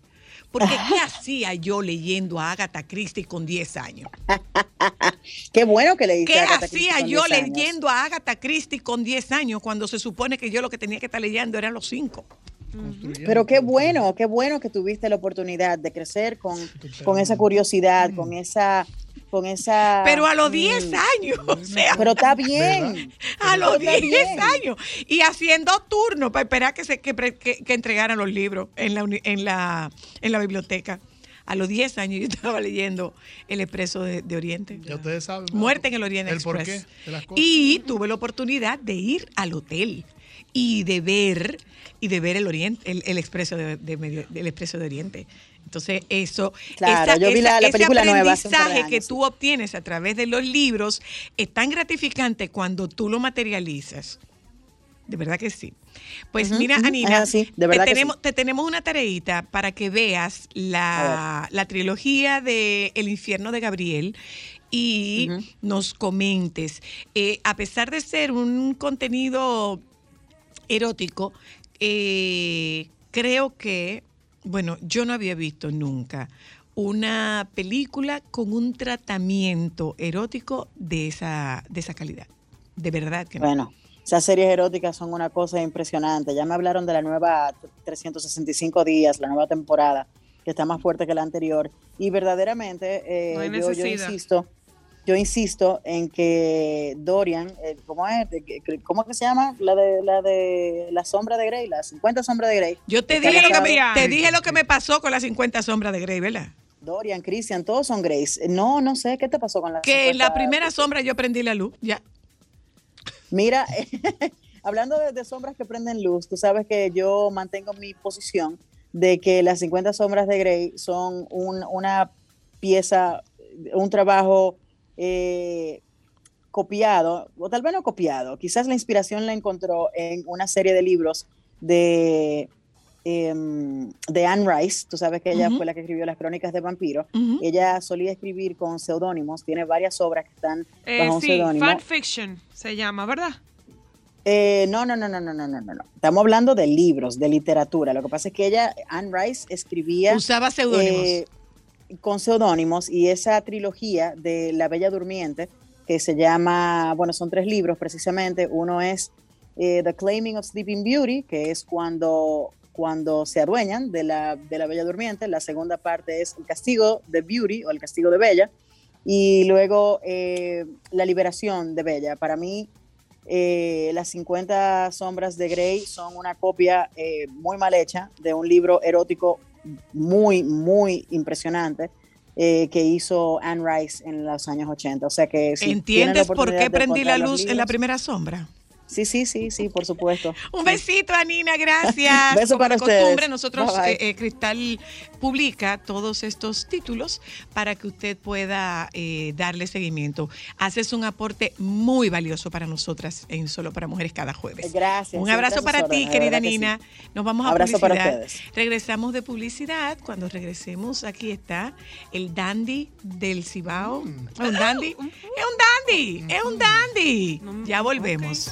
Porque ¿qué hacía yo leyendo a Agatha Christie con 10 años? Qué bueno que leíste ¿Qué a Agatha Christie hacía con yo 10 años. leyendo a Agatha Christie con 10 años cuando se supone que yo lo que tenía que estar leyendo eran los 5? Pero qué bueno, qué bueno que tuviste la oportunidad de crecer con, con esa curiosidad, con esa, con esa. Pero a los mm, 10 años, o sea, Pero está bien. a los Pero está 10 bien. años. Y haciendo turnos para esperar que, se, que, que- que entregaran los libros en la, en, la, en la biblioteca. A los 10 años yo estaba leyendo El Expreso de, de Oriente. Ya ustedes saben. Muerte en el Oriente El Express. porqué de las cosas. Y tuve la oportunidad de ir al hotel y de ver y de ver el Oriente, el, el expreso de, de Medio- del expreso de Oriente. Entonces eso, Claro, yo vi la- la ese película nueva de aprendizaje que años, tú obtienes a través de los libros es tan gratificante cuando tú lo materializas. De verdad que sí. Pues mira, ujú, Anina, así, de verdad te, que tenemos, sí. te tenemos una tareita para que veas la, la trilogía de El infierno de Gabriel y nos comentes. Eh, a pesar de ser un contenido erótico, eh, creo que, bueno, yo no había visto nunca una película con un tratamiento erótico de esa, de esa calidad. De verdad que no. Bueno, esas series eróticas son una cosa impresionante. Ya me hablaron de la nueva 365 días, la nueva temporada, que está más fuerte que la anterior. Y verdaderamente, eh, No yo, insisto, yo insisto en que Dorian, eh, ¿cómo es? ¿Cómo es que se llama? La de la de la sombra de Grey, la 50 sombras de Grey. Yo te dije, lo que me, te dije lo que me pasó con las 50 sombras de Grey, ¿verdad? Dorian, Christian, todos son Grace. No, no sé, ¿qué te pasó con la Que en la 50? primera sombra yo prendí la luz, ya. Mira, hablando de, de sombras que prenden luz, tú sabes que yo mantengo mi posición de que las 50 sombras de Grey son un- una pieza, un trabajo eh, copiado, o tal vez no copiado, quizás la inspiración la encontró en una serie de libros de, em, de Anne Rice, tú sabes que ella fue la que escribió las crónicas de vampiro, ella solía escribir con seudónimos, tiene varias obras que están Eh, bajo un sí, seudónimo. fan fiction se llama, ¿verdad? Eh, no, no, no, no, no, no, no, no, no. Estamos hablando de libros, de literatura. Lo que pasa es que ella, Anne Rice, escribía Usaba seudónimos. eh, con seudónimos y esa trilogía de La Bella Durmiente, que se llama, bueno, son tres libros precisamente. Uno es eh, The Claiming of Sleeping Beauty, que es cuando, cuando se adueñan de la, de la Bella Durmiente. La segunda parte es El Castigo de Beauty o El Castigo de Bella. Y luego eh, La Liberación de Bella. Para mí, eh, las 50 sombras de Grey son una copia muy mal hecha de un libro erótico muy, muy impresionante eh, que hizo Anne Rice en los años 80. O sea que si ¿Entiendes por qué prendí la luz en la primera sombra? Sí, sí, sí, sí, por supuesto. Un besito, Anina, gracias. Beso Como para de costumbre, ustedes. nosotros, Bye, bye. eh, eh, Cristal publica todos estos títulos para que usted pueda eh, darle seguimiento. Haces un aporte muy valioso para nosotras en Solo para Mujeres cada jueves. Gracias. Un abrazo para ti, órdenes, querida verdad que sí. Nina. Nos vamos a Abrazo para publicidad. ustedes. Regresamos de publicidad. Cuando regresemos, aquí está el dandy del Cibao. ¿Es un dandy? Es un dandy. Es un dandy. Ya volvemos.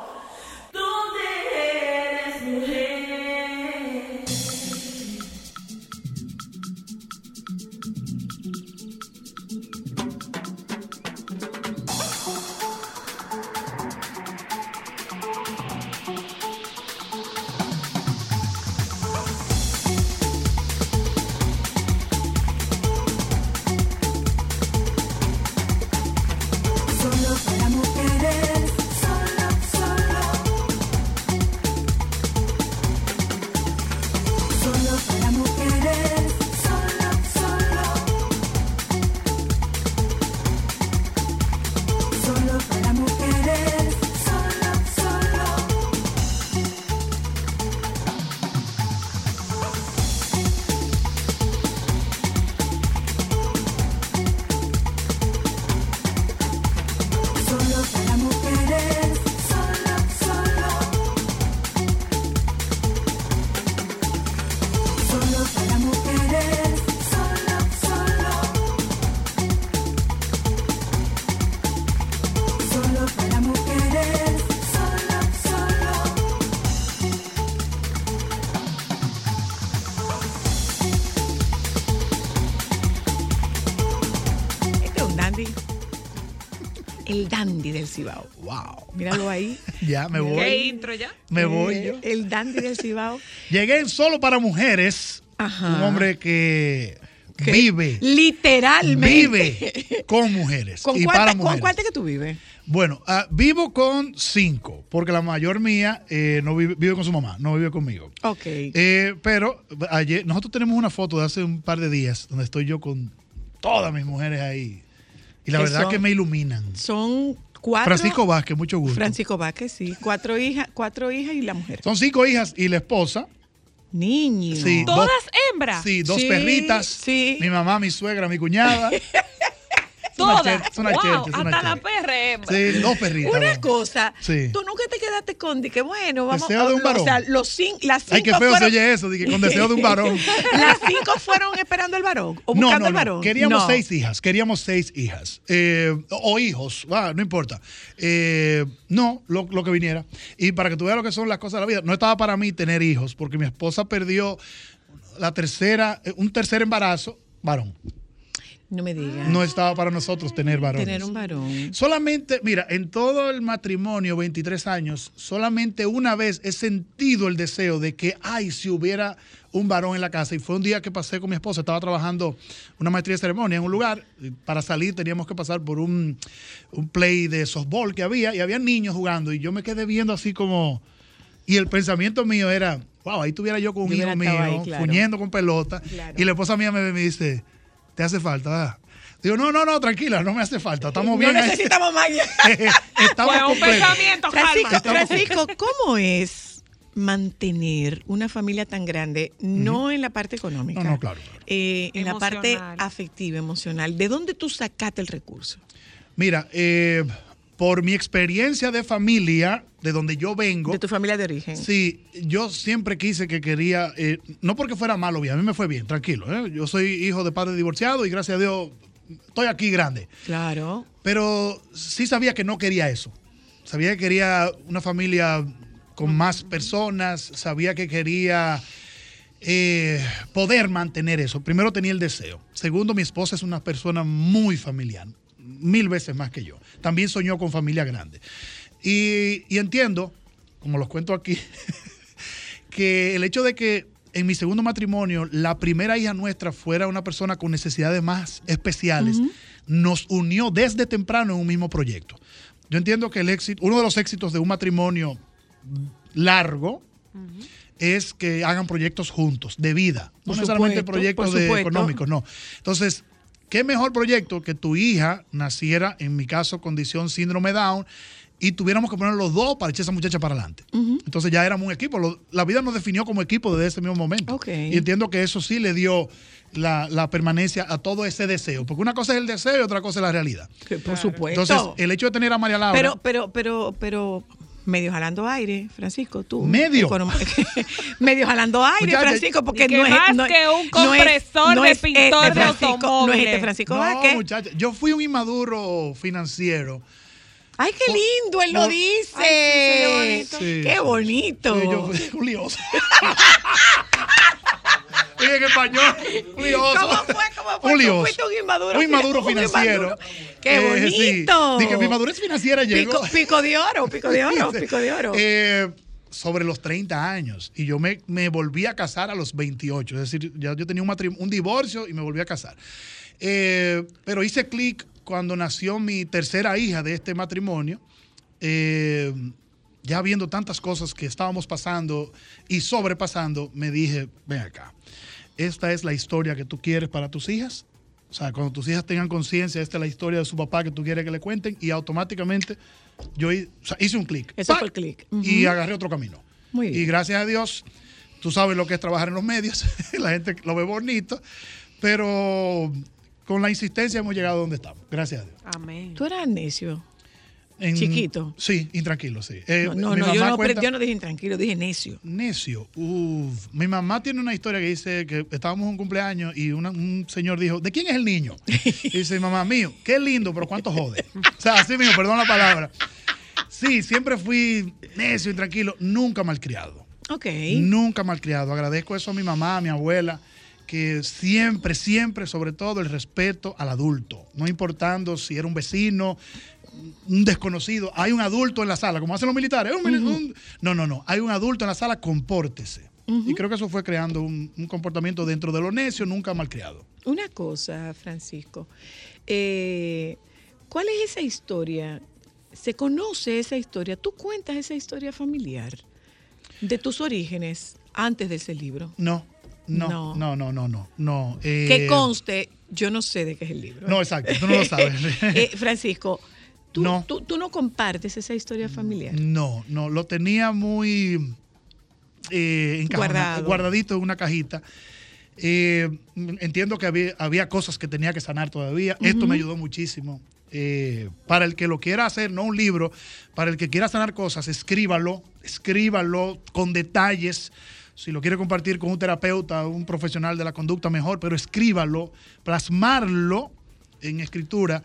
Me voy Eh, yo. El dandy del Cibao. Llegué en solo para mujeres. Ajá. Un hombre que Que vive, Literalmente. vive con mujeres ¿Con, y cuánta- para ¿Con mujeres. cuántas que tú vives? Bueno, ah, vivo con cinco, porque la mayor mía eh, no vive, vive con su mamá, no vive conmigo. Ok. Eh, pero ayer, nosotros tenemos una foto de hace un par de días donde estoy yo con todas mis mujeres ahí. Y la ¿Qué verdad son? que me iluminan. Son cuatro. Francisco Vázquez, mucho gusto. Francisco Vázquez, sí. Cuatro hijas, cuatro hijas y la mujer. Son cinco hijas y la esposa. Niño. Sí. ¿Todas Dos- hembras? Sí, dos Sí, perritas. sí. Mi mamá, mi suegra, mi cuñada. Una Todas. es una wow, es una hasta la perra. Sí, dos perritas. Una cosa, Sí. tú nunca te quedaste con que bueno, vamos Deseo de un o varón. sea, los cin- las cinco Ay, qué feo fueron, se oye eso, que con deseo de un varón. las cinco fueron esperando el varón o No, buscando no, el no. varón. Queríamos seis hijas, queríamos seis hijas. Eh, o hijos, ah, no importa. Eh, no, lo, lo que viniera. Y para que tú veas lo que son las cosas de la vida, no estaba para mí tener hijos, porque mi esposa perdió la tercera, eh, un tercer embarazo, varón. No me digas. No estaba para nosotros tener varones. Tener un varón. Solamente, mira, en todo el matrimonio, 23 años, solamente una vez he sentido el deseo de que, ay, si hubiera un varón en la casa. Y fue un día que pasé con mi esposa, estaba trabajando una maestría de ceremonia en un lugar. Para salir teníamos que pasar por un, un play de softball que había y había niños jugando. Y yo me quedé viendo así como. Y el pensamiento mío era, wow, ahí tuviera yo con un Yo hijo mío, ahí, claro. fuñendo con pelota. Claro. Y la esposa mía me, me dice, ¿te hace falta? verdad?". Digo, no, no, no, tranquila, no me hace falta. Estamos bien. no ahí". necesitamos más. Estamos Fue un pensamiento, Francisco, calma. Francisco, ¿cómo es mantener una familia tan grande, no en la parte económica? No, no, claro, claro. eh, en la parte afectiva, emocional. ¿De dónde tú sacaste el recurso? Mira, eh, por mi experiencia de familia, de donde yo vengo, De tu familia de origen. sí, yo siempre quise que quería, eh, no porque fuera malo bien, a mí me fue bien, tranquilo. ¿eh? Yo soy hijo de padre divorciado y gracias a Dios estoy aquí grande. Claro. Pero sí sabía que no quería eso. Sabía que quería una familia con más personas, sabía que quería eh, poder mantener eso. Primero tenía el deseo. Segundo, mi esposa es una persona muy familiar, mil veces más que yo. También soñó con familia grande. Y, y entiendo, como los cuento aquí, que el hecho de que en mi segundo matrimonio la primera hija nuestra fuera una persona con necesidades más especiales, nos unió desde temprano en un mismo proyecto. Yo entiendo que el éxito, uno de los éxitos de un matrimonio largo es que hagan proyectos juntos, de vida. No Por necesariamente supuesto, proyectos de económicos, no. Entonces, ¿qué mejor proyecto que tu hija naciera, en mi caso, condición síndrome Down, y tuviéramos que poner los dos para echar a esa muchacha para adelante? Entonces ya éramos un equipo. Lo- la vida nos definió como equipo desde ese mismo momento. Y entiendo que eso sí le dio la, la permanencia a todo ese deseo. Porque una cosa es el deseo y otra cosa es la realidad. Que por supuesto. Entonces, el hecho de tener a María Laura. pero, pero, pero, pero, medio jalando aire, Francisco, tú. ¿Medio? Medio jalando aire, Muchacha, Francisco, porque que no es. más no es- que un no es- compresor no de es pintor este de Francisco, No es automóviles. este Francisco no, Vázquez. muchacha, yo fui un inmaduro financiero. Ay, qué lindo, él lo dice. Ay, sí, Sí. Qué bonito. Sí, yo fui un lioso. Oye, en español, un lioso. ¿Cómo fue? ¿Cómo fue? Un Tú lioso. fuiste un inmaduro Un inmaduro un financiero. inmaduro. ¡Qué Eh, sí. bonito! Dije, mi madurez financiera llegó. Pico, pico de oro, pico de oro, pico de oro. Eh, sobre los 30 años. Y yo me, me volví a casar a los 28. Es decir, ya yo tenía un, un divorcio y me volví a casar. Eh, pero hice clic cuando nació mi tercera hija de este matrimonio. Eh, ya viendo tantas cosas que estábamos pasando y sobrepasando, me dije, ven acá, esta es la historia que tú quieres para tus hijas. O sea, cuando tus hijas tengan conciencia, esta es la historia de su papá que tú quieres que le cuenten y automáticamente yo hi- o sea, hice un clic. Eso fue el clic. Y agarré otro camino. Muy bien. Y gracias a Dios, tú sabes lo que es trabajar en los medios, la gente lo ve bonito, pero con la insistencia hemos llegado donde estamos. Gracias a Dios. Amén. Tú eras necio. En- Chiquito. Sí, intranquilo, sí. Eh, No, no, mi no, yo, no cuenta- yo no dije intranquilo, dije necio. Necio. Uf. Mi mamá tiene una historia que dice que estábamos en un cumpleaños y una- un señor dijo, ¿de quién es el niño? Y dice, mamá, mío, qué lindo, pero cuánto jode. O sea, así mismo, perdón la palabra. Sí, siempre fui necio y tranquilo, nunca malcriado. Ok. Nunca malcriado. Agradezco eso a mi mamá, a mi abuela, que siempre, siempre, sobre todo, el respeto al adulto. No importando si era un vecino, un desconocido. Hay un adulto en la sala, como hacen los militares. un no, no, no. Hay un adulto en la sala, compórtese. Y creo que eso fue creando un, un comportamiento dentro de lo necio, nunca malcriado. Una cosa, Francisco. eh, ¿Cuál es esa historia? ¿Se conoce esa historia? ¿Tú cuentas esa historia familiar de tus orígenes antes de ese libro? No, no, No. no, no, no, no. eh, que conste, yo no sé de qué es el libro. No, exacto, tú no lo sabes. Eh, Francisco, ¿tú No. tú, tú no compartes esa historia familiar. No, no, lo tenía muy eh, Guardado. guardadito en una cajita. Eh, entiendo que había, había cosas que tenía que sanar todavía. Esto me ayudó muchísimo. Eh, para el que lo quiera hacer, no un libro, para el que quiera sanar cosas, escríbalo, escríbalo con detalles. Si lo quiere compartir con un terapeuta, un profesional de la conducta, mejor, pero escríbalo, plasmarlo en escritura,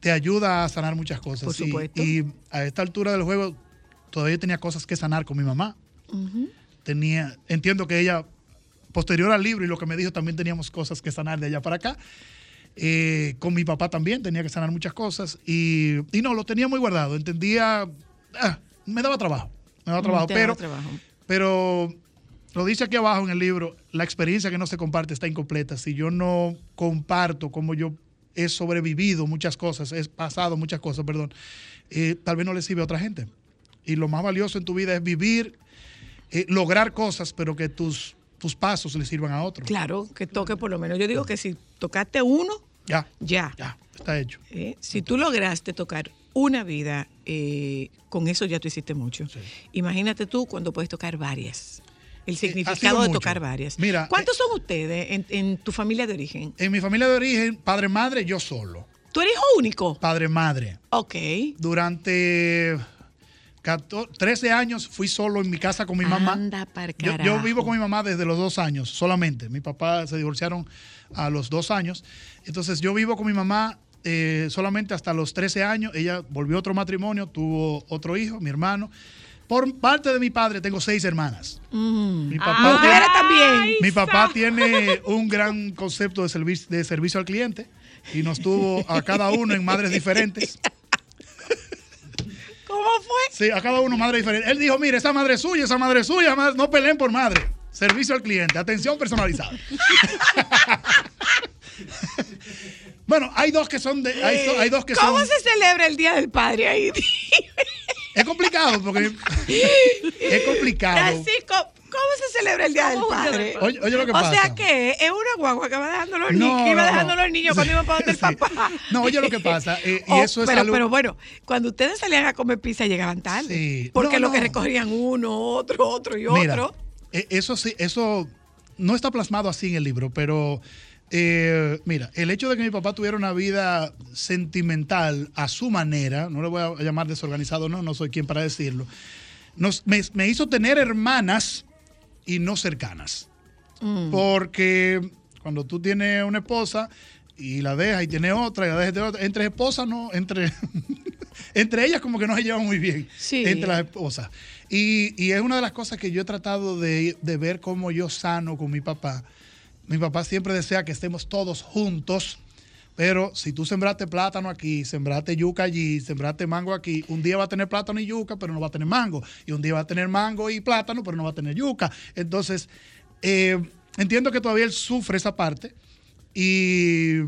te ayuda a sanar muchas cosas. Por supuesto. y a esta altura del juego todavía tenía cosas que sanar con mi mamá. Tenía, entiendo que ella, posterior al libro y lo que me dijo, también teníamos cosas que sanar de allá para acá. Eh, con mi papá también tenía que sanar muchas cosas. Y, y no, lo tenía muy guardado. Entendía. ah, me daba trabajo. Me daba trabajo. Te daba Pero, trabajo. pero lo dice aquí abajo en el libro, la experiencia que no se comparte está incompleta. Si yo no comparto cómo yo he sobrevivido muchas cosas, he pasado muchas cosas, perdón, eh, tal vez no le sirve a otra gente. Y lo más valioso en tu vida es vivir, eh, lograr cosas, pero que tus, tus pasos le sirvan a otros. Claro, que toque por lo menos. Yo digo que si tocaste uno, Ya, ya. ya, está hecho. ¿eh? Si tú lograste tocar una vida, eh, con eso ya tú hiciste mucho. Sí. Imagínate tú cuando puedes tocar varias. El sido significado de mucho. tocar varias. Mira, ¿Cuántos eh, son ustedes en, en tu familia de origen? En mi familia de origen, padre, madre, yo solo. ¿Tú eres hijo único? Padre, madre. Ok. Durante 14 13 años fui solo en mi casa con mi mamá. Anda pa'l Yo, vivo con mi mamá desde los dos años solamente. Mi papá se divorciaron a los dos años. Entonces yo vivo con mi mamá eh, solamente hasta los 13 años. Ella volvió a otro matrimonio, tuvo otro hijo, mi hermano. Por parte de mi padre tengo seis hermanas. Mm. Mi papá, Mujeres tiene, también. mi papá tiene un gran concepto de, servi- de servicio al cliente y nos tuvo a cada uno en madres diferentes. ¿Cómo fue? Sí, a cada uno madre diferente. Él dijo, mire, esa madre es suya, esa madre es suya, ma- no peleen por madre. Servicio al cliente, atención personalizada. bueno, hay dos que son de, hay, do- hay dos que ¿Cómo son. se celebra el Día del Padre ahí? Es complicado porque es complicado. Francisco, ¿cómo se celebra el Día del Padre? Oye, oye lo que o pasa. sea que es una guagua que va dejando los No, niños, que iba no, dejando no. los niños cuando iba para donde el papá. No, oye lo que pasa, eh, y Oh, eso es pero, algo- pero bueno, cuando ustedes salían a comer pizza llegaban tarde. Sí. Porque No, lo que recogían uno, otro, otro y Mira, otro. eh, eso sí, eso no está plasmado así en el libro, pero eh, mira, el hecho de que mi papá tuviera una vida sentimental a su manera, no le voy a llamar desorganizado, no, no soy quien para decirlo, nos, me, me hizo tener hermanas y no cercanas. Mm. Porque cuando tú tienes una esposa y la dejas y tiene otra y la dejas de otra, entre esposas no, entre, entre ellas como que no se llevan muy bien, Sí. entre las esposas. Y, y es una de las cosas que yo he tratado de, de ver cómo yo sano con mi papá. Mi papá siempre desea que estemos todos juntos, pero si tú sembraste plátano aquí, sembraste yuca allí, sembraste mango aquí, un día va a tener plátano y yuca, pero no va a tener mango. Y un día va a tener mango y plátano, pero no va a tener yuca. Entonces, eh, entiendo que todavía él sufre esa parte. Y,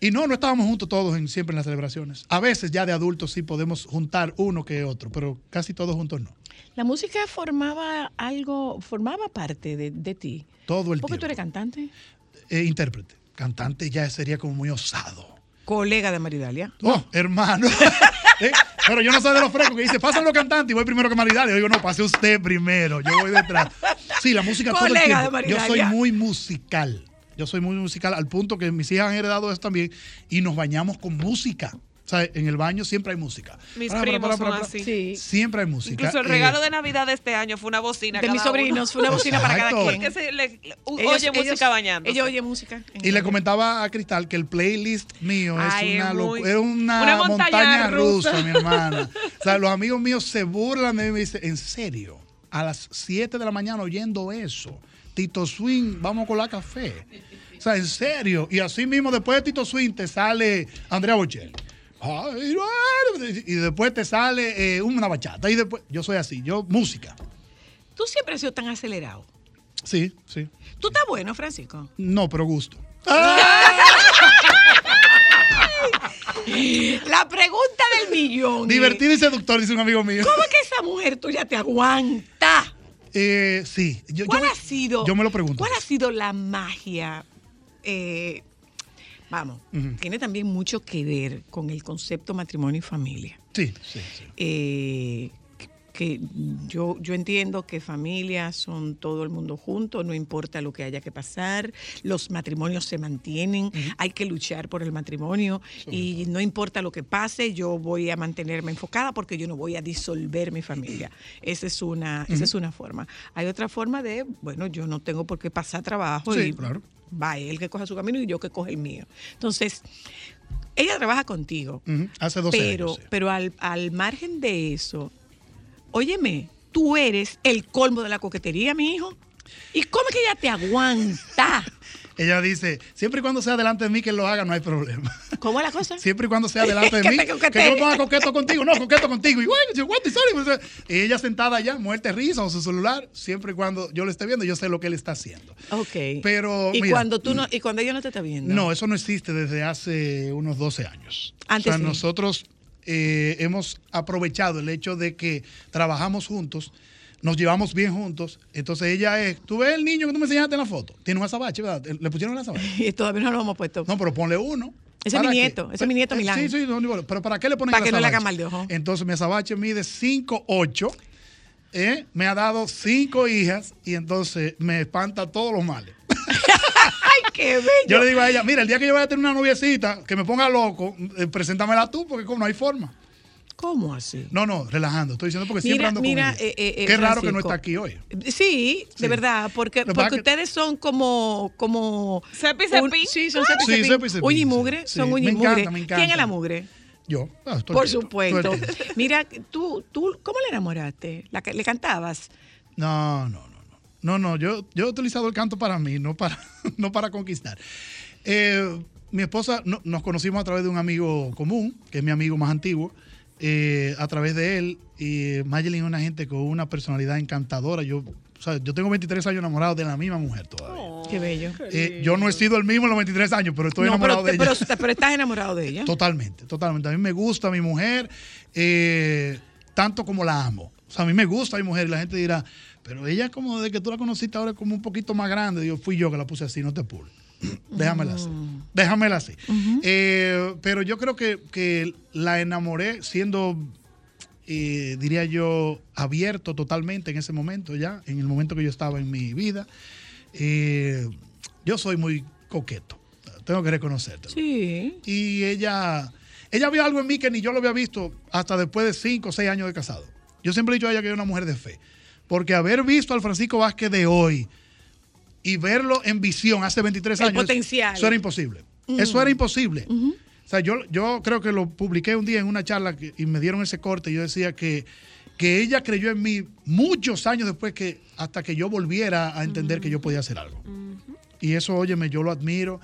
y no, no estábamos juntos todos en, siempre en las celebraciones. A veces ya de adultos sí podemos juntar uno que otro, pero casi todos juntos no. La música formaba algo, formaba parte de, de ti. Todo el Porque tiempo. tú eres cantante, Eh, intérprete. Cantante ya sería como muy osado. colega de Maridalia. Oh, hermano. Eh, Pero yo no soy de los frescos que dice, pasan los cantantes y voy primero que Maridalia. Yo digo, no, pase usted primero, yo voy detrás. Sí, la música todo el tiempo. de Yo soy muy musical. Yo soy muy musical al punto que mis hijas han heredado eso también y nos bañamos con música. Sea, en el baño siempre hay música. Mis Para, para, primos para, son para, para. así. Sí. Siempre hay música. Incluso el Eh, regalo de Navidad de este año fue una bocina. De cada mis uno. sobrinos, fue una bocina para cada quien. Porque se le, le- u- Ellos- oye música bañando. Ellos oyen música. Y le comentaba a Cristal que el playlist mío Ay, es una, es muy- es una, una montaña, montaña rusa, rusa. mi hermana. O sea, los amigos míos se burlan de mí y me dicen, ¿en serio? A las 7 de la mañana oyendo eso. Tito Swing, vamos con la café. O sea, en serio. Y así mismo, después de Tito Swing, te sale Andrea Bocelli. Y después te sale eh, una bachata. Y después, yo soy así, yo, música. Tú siempre has sido tan acelerado. Sí, sí. Tú estás bueno, Francisco. No, pero gusto. La pregunta del millón. es, Divertido y seductor, dice un amigo mío. ¿Cómo es que esa mujer tuya te aguanta? Eh, sí. Yo, yo ¿Cuál me- ha sido? Yo me lo pregunto. ¿Cuál ha sido la magia? Eh, vamos, tiene también mucho que ver con el concepto matrimonio y familia. Sí, sí, sí. Eh, que yo, yo entiendo que familias son todo el mundo junto, no importa lo que haya que pasar, los matrimonios se mantienen, hay que luchar por el matrimonio y no importa lo que pase, yo voy a mantenerme enfocada porque yo no voy a disolver mi familia. Esa es una, esa es una forma. Hay otra forma de, bueno, yo no tengo por qué pasar trabajo Sí, y claro. Va él que coja su camino y yo que coge el mío. Entonces, ella trabaja contigo, Hace 12 pero, años. sí. pero al, al margen de eso, óyeme, tú eres el colmo de la coquetería, mi hijo. ¿Y cómo es que ella te aguanta? ella dice, siempre y cuando sea delante de mí que lo haga, no hay problema. ¿Cómo es la cosa? Siempre y cuando sea delante de mí, que yo me ponga coqueto contigo, no, coqueto contigo. Y bueno. Y ella sentada allá, muerte risa, o su celular, siempre y cuando yo lo esté viendo, yo sé lo que él está haciendo. Ok. Pero, y mira, cuando tú no, y cuando ella no te está viendo. No, eso no existe desde hace unos 12 años. Antes o sea, sí. nosotros eh, hemos aprovechado el hecho de que trabajamos juntos, nos llevamos bien juntos. Entonces ella es, tú ves el niño que tú me enseñaste en la foto, tiene un azabache, ¿verdad? Le pusieron el azabache. Y todavía no lo hemos puesto. No, pero ponle uno. Ese es ¿Para mi nieto, ese es mi nieto Eh, Milán. Sí, sí, no, pero ¿para qué le ponen Para el que no le haga mal de ojo. Entonces mi azabache mide 5'8", ¿eh? me ha dado cinco hijas y entonces me espanta todos los males. ¡Ay, qué bello! Yo le digo a ella, mira, el día que yo vaya a tener una noviecita que me ponga loco, eh, preséntamela tú, porque como no hay forma. ¿Cómo así? No, no, relajando. Estoy diciendo porque siempre ando mira, con ella. eh, eh, eh, Qué raro que no está aquí hoy. Sí, de Sí. verdad, porque, porque es que- ustedes son como, como un- cepi. sí, son Sí, cepi. cepi, cepi, Uña y sí, mugre, sí. son Me uña y encanta, mugre. me ¿Quién es la mugre? Yo. ah, Por supuesto. Mira, tú, tú, ¿cómo le enamoraste? ¿La, que- ¿Le cantabas? No, no, no, no. No, no, yo, yo he utilizado el canto para mí, no para, no para conquistar. Eh, mi esposa, no- nos conocimos a través de un amigo común, que es mi amigo más antiguo, eh, a través de él. Y Mayelin es una gente con una personalidad encantadora. Yo, o sea, yo tengo 23 años enamorado de la misma mujer todavía. Qué bello. Eh, yo no he sido el mismo en los 23 años, pero estoy No, enamorado pero, de pero, ella. pero estás enamorado de ella. Totalmente, totalmente. A mí me gusta mi mujer, eh, tanto como la amo. O sea, a mí me gusta mi mujer y la gente dirá, pero ella como de que tú la conociste ahora es como un poquito más grande. Digo, fui yo que la puse así, no te apures. Déjamela así. Déjamela así. Eh, pero yo creo que, que la enamoré siendo, eh, diría yo, abierto totalmente en ese momento ya, en el momento que yo estaba en mi vida. Eh, yo soy muy coqueto, tengo que reconocerte. Sí. Y ella, ella vio algo en mí que ni yo lo había visto hasta después de cinco o seis años de casado. Yo siempre he dicho a ella que era una mujer de fe. Porque haber visto al Francisco Vázquez de hoy y verlo en visión hace 23 El años. potencial. Eso era imposible. Eso era imposible. O sea, yo, yo creo que lo publiqué un día en una charla que- y me dieron ese corte. Y yo decía que, que ella creyó en mí muchos años después que hasta que yo volviera a entender que yo podía hacer algo. Y eso, óyeme, yo lo admiro.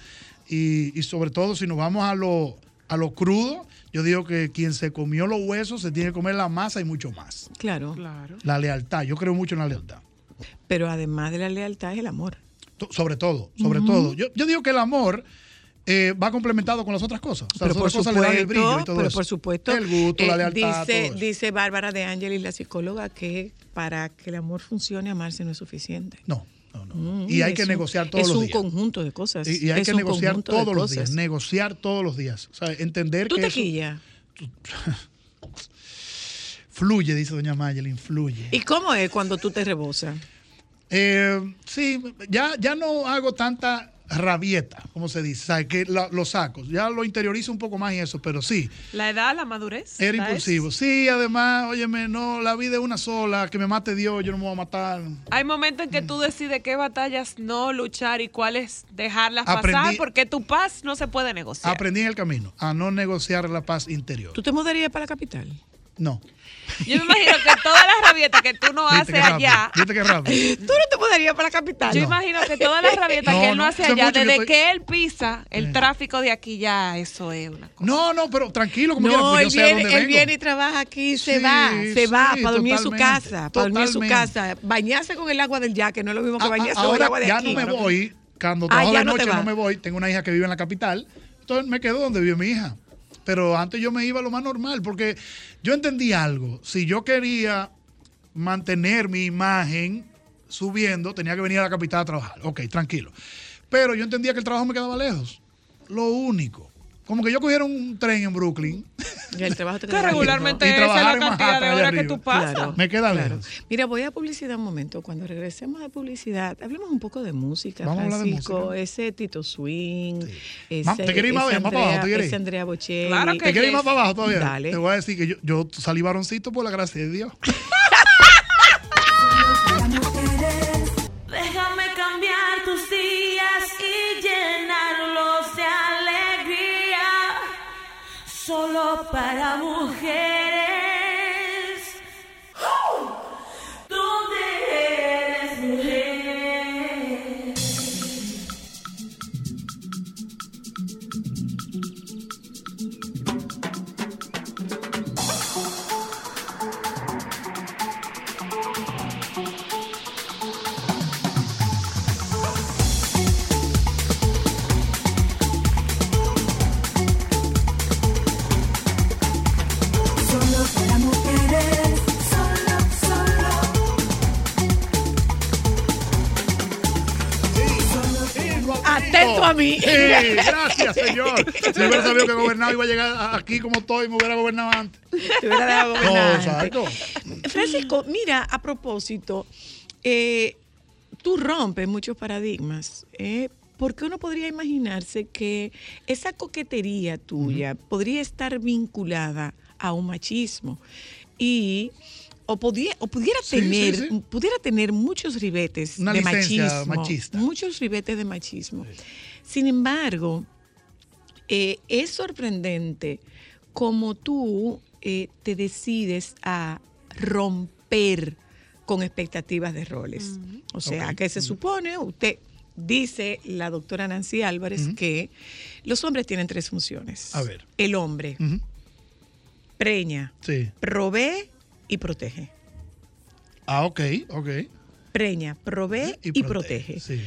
Y, y sobre todo, si nos vamos a lo, a lo crudo, yo digo que quien se comió los huesos se tiene que comer la masa y mucho más. Claro. Claro. La lealtad, yo creo mucho en la lealtad. Pero además de la lealtad es el amor. Sobre todo, sobre todo. Yo, yo digo que el amor eh, va complementado con las otras cosas. O sea, Pero las por otras cosas le dan el supuesto, brillo y todo pero eso. por supuesto. El gusto, la eh, lealtad, Dice, Bárbara de Ángeles, la psicóloga, que para que el amor funcione, amarse no es suficiente. No, no, no. Mm, y hay es que un- negociar todos es los un días. conjunto de cosas. Y, y hay es que un negociar todos los días. Negociar todos los días. O sea, entender ¿Tú que te eso fluye, dice doña Mayelin, fluye. ¿Y cómo es cuando tú te rebosas? Eh, sí, ya, ya no hago tanta rabieta, como se dice, ¿sabes? que la- lo saco. Ya lo interiorizo un poco más y eso, pero sí, La edad, la madurez. era ¿sabes? impulsivo. Sí, además, óyeme, no, la vida es una sola, que me mate Dios, yo no me voy a matar. Hay momentos en que tú decides qué batallas no luchar y cuáles dejarlas Aprendí- pasar, porque tu paz no se puede negociar. Aprendí en el camino a no negociar la paz interior. ¿Tú te mudarías para la capital? No. Yo me imagino que todas las rabietas que tú no ¿Viste haces allá, ¿Viste qué rápido? ¿Tú no te mudarías para la capital? yo imagino que todas las rabietas No, que él no, no, hace allá, que desde estoy- que él pisa el Eh. tráfico de aquí ya, eso es una cosa. No, no, pero tranquilo, como quiera, No, porque él yo sé a viene, dónde él vengo. viene y trabaja aquí, se Sí, va, se va sí, para dormir en su casa, para dormir en su casa, bañarse con el agua del yaque, no es lo mismo que bañarse con el agua de ya aquí. no me voy, cuando Ah, trabajo ya de no te noche no me voy, tengo una hija que vive en la capital, entonces me quedo donde vive mi hija. Pero antes yo me iba a lo más normal, porque yo entendí algo. Si yo quería mantener mi imagen subiendo, tenía que venir a la capital a trabajar. Ok, tranquilo. Pero yo entendía que el trabajo me quedaba lejos. Lo único. Como que yo cogiera un tren en Brooklyn. Y el trabajo te Que queda regularmente Y esa es trabajar la cantidad de horas que tú pasas. Claro. Me queda Claro. lejos. Mira, voy a publicidad un momento. Cuando regresemos de publicidad, hablemos un poco de música, Vamos a hablar de Francisco. música. Ese Tito Swing, Ma- ese, ¿te quieres ir más abajo, más para abajo? Andrea, ¿Te quieres ese? Andrea Bocelli. Claro que ¿Te quieres ir más para abajo todavía? Dale. Te voy a decir que yo, yo salí varoncito por la gracia de Dios. para mujeres. ¿Dónde eres mujer? A mí. Sí, gracias, señor. Si hubiera sabido que gobernado iba a llegar aquí como estoy, me hubiera gobernado antes. Te hubiera dejado No, gobernar exacto. Francisco, mira, a propósito, eh, tú rompes muchos paradigmas. ¿eh? Porque uno podría imaginarse que esa coquetería tuya podría estar vinculada a un machismo y o, podía- o pudiera Sí, tener sí. pudiera tener muchos ribetes Una de machismo, machista. muchos ribetes de machismo. Sin embargo, eh, es sorprendente cómo tú eh, te decides a romper con expectativas de roles. O sea, que se supone, usted dice la doctora Nancy Álvarez que los hombres tienen tres funciones. A ver. El hombre preña, Sí. provee y protege. Ah, ok, ok. Preña, provee y, protege. Sí.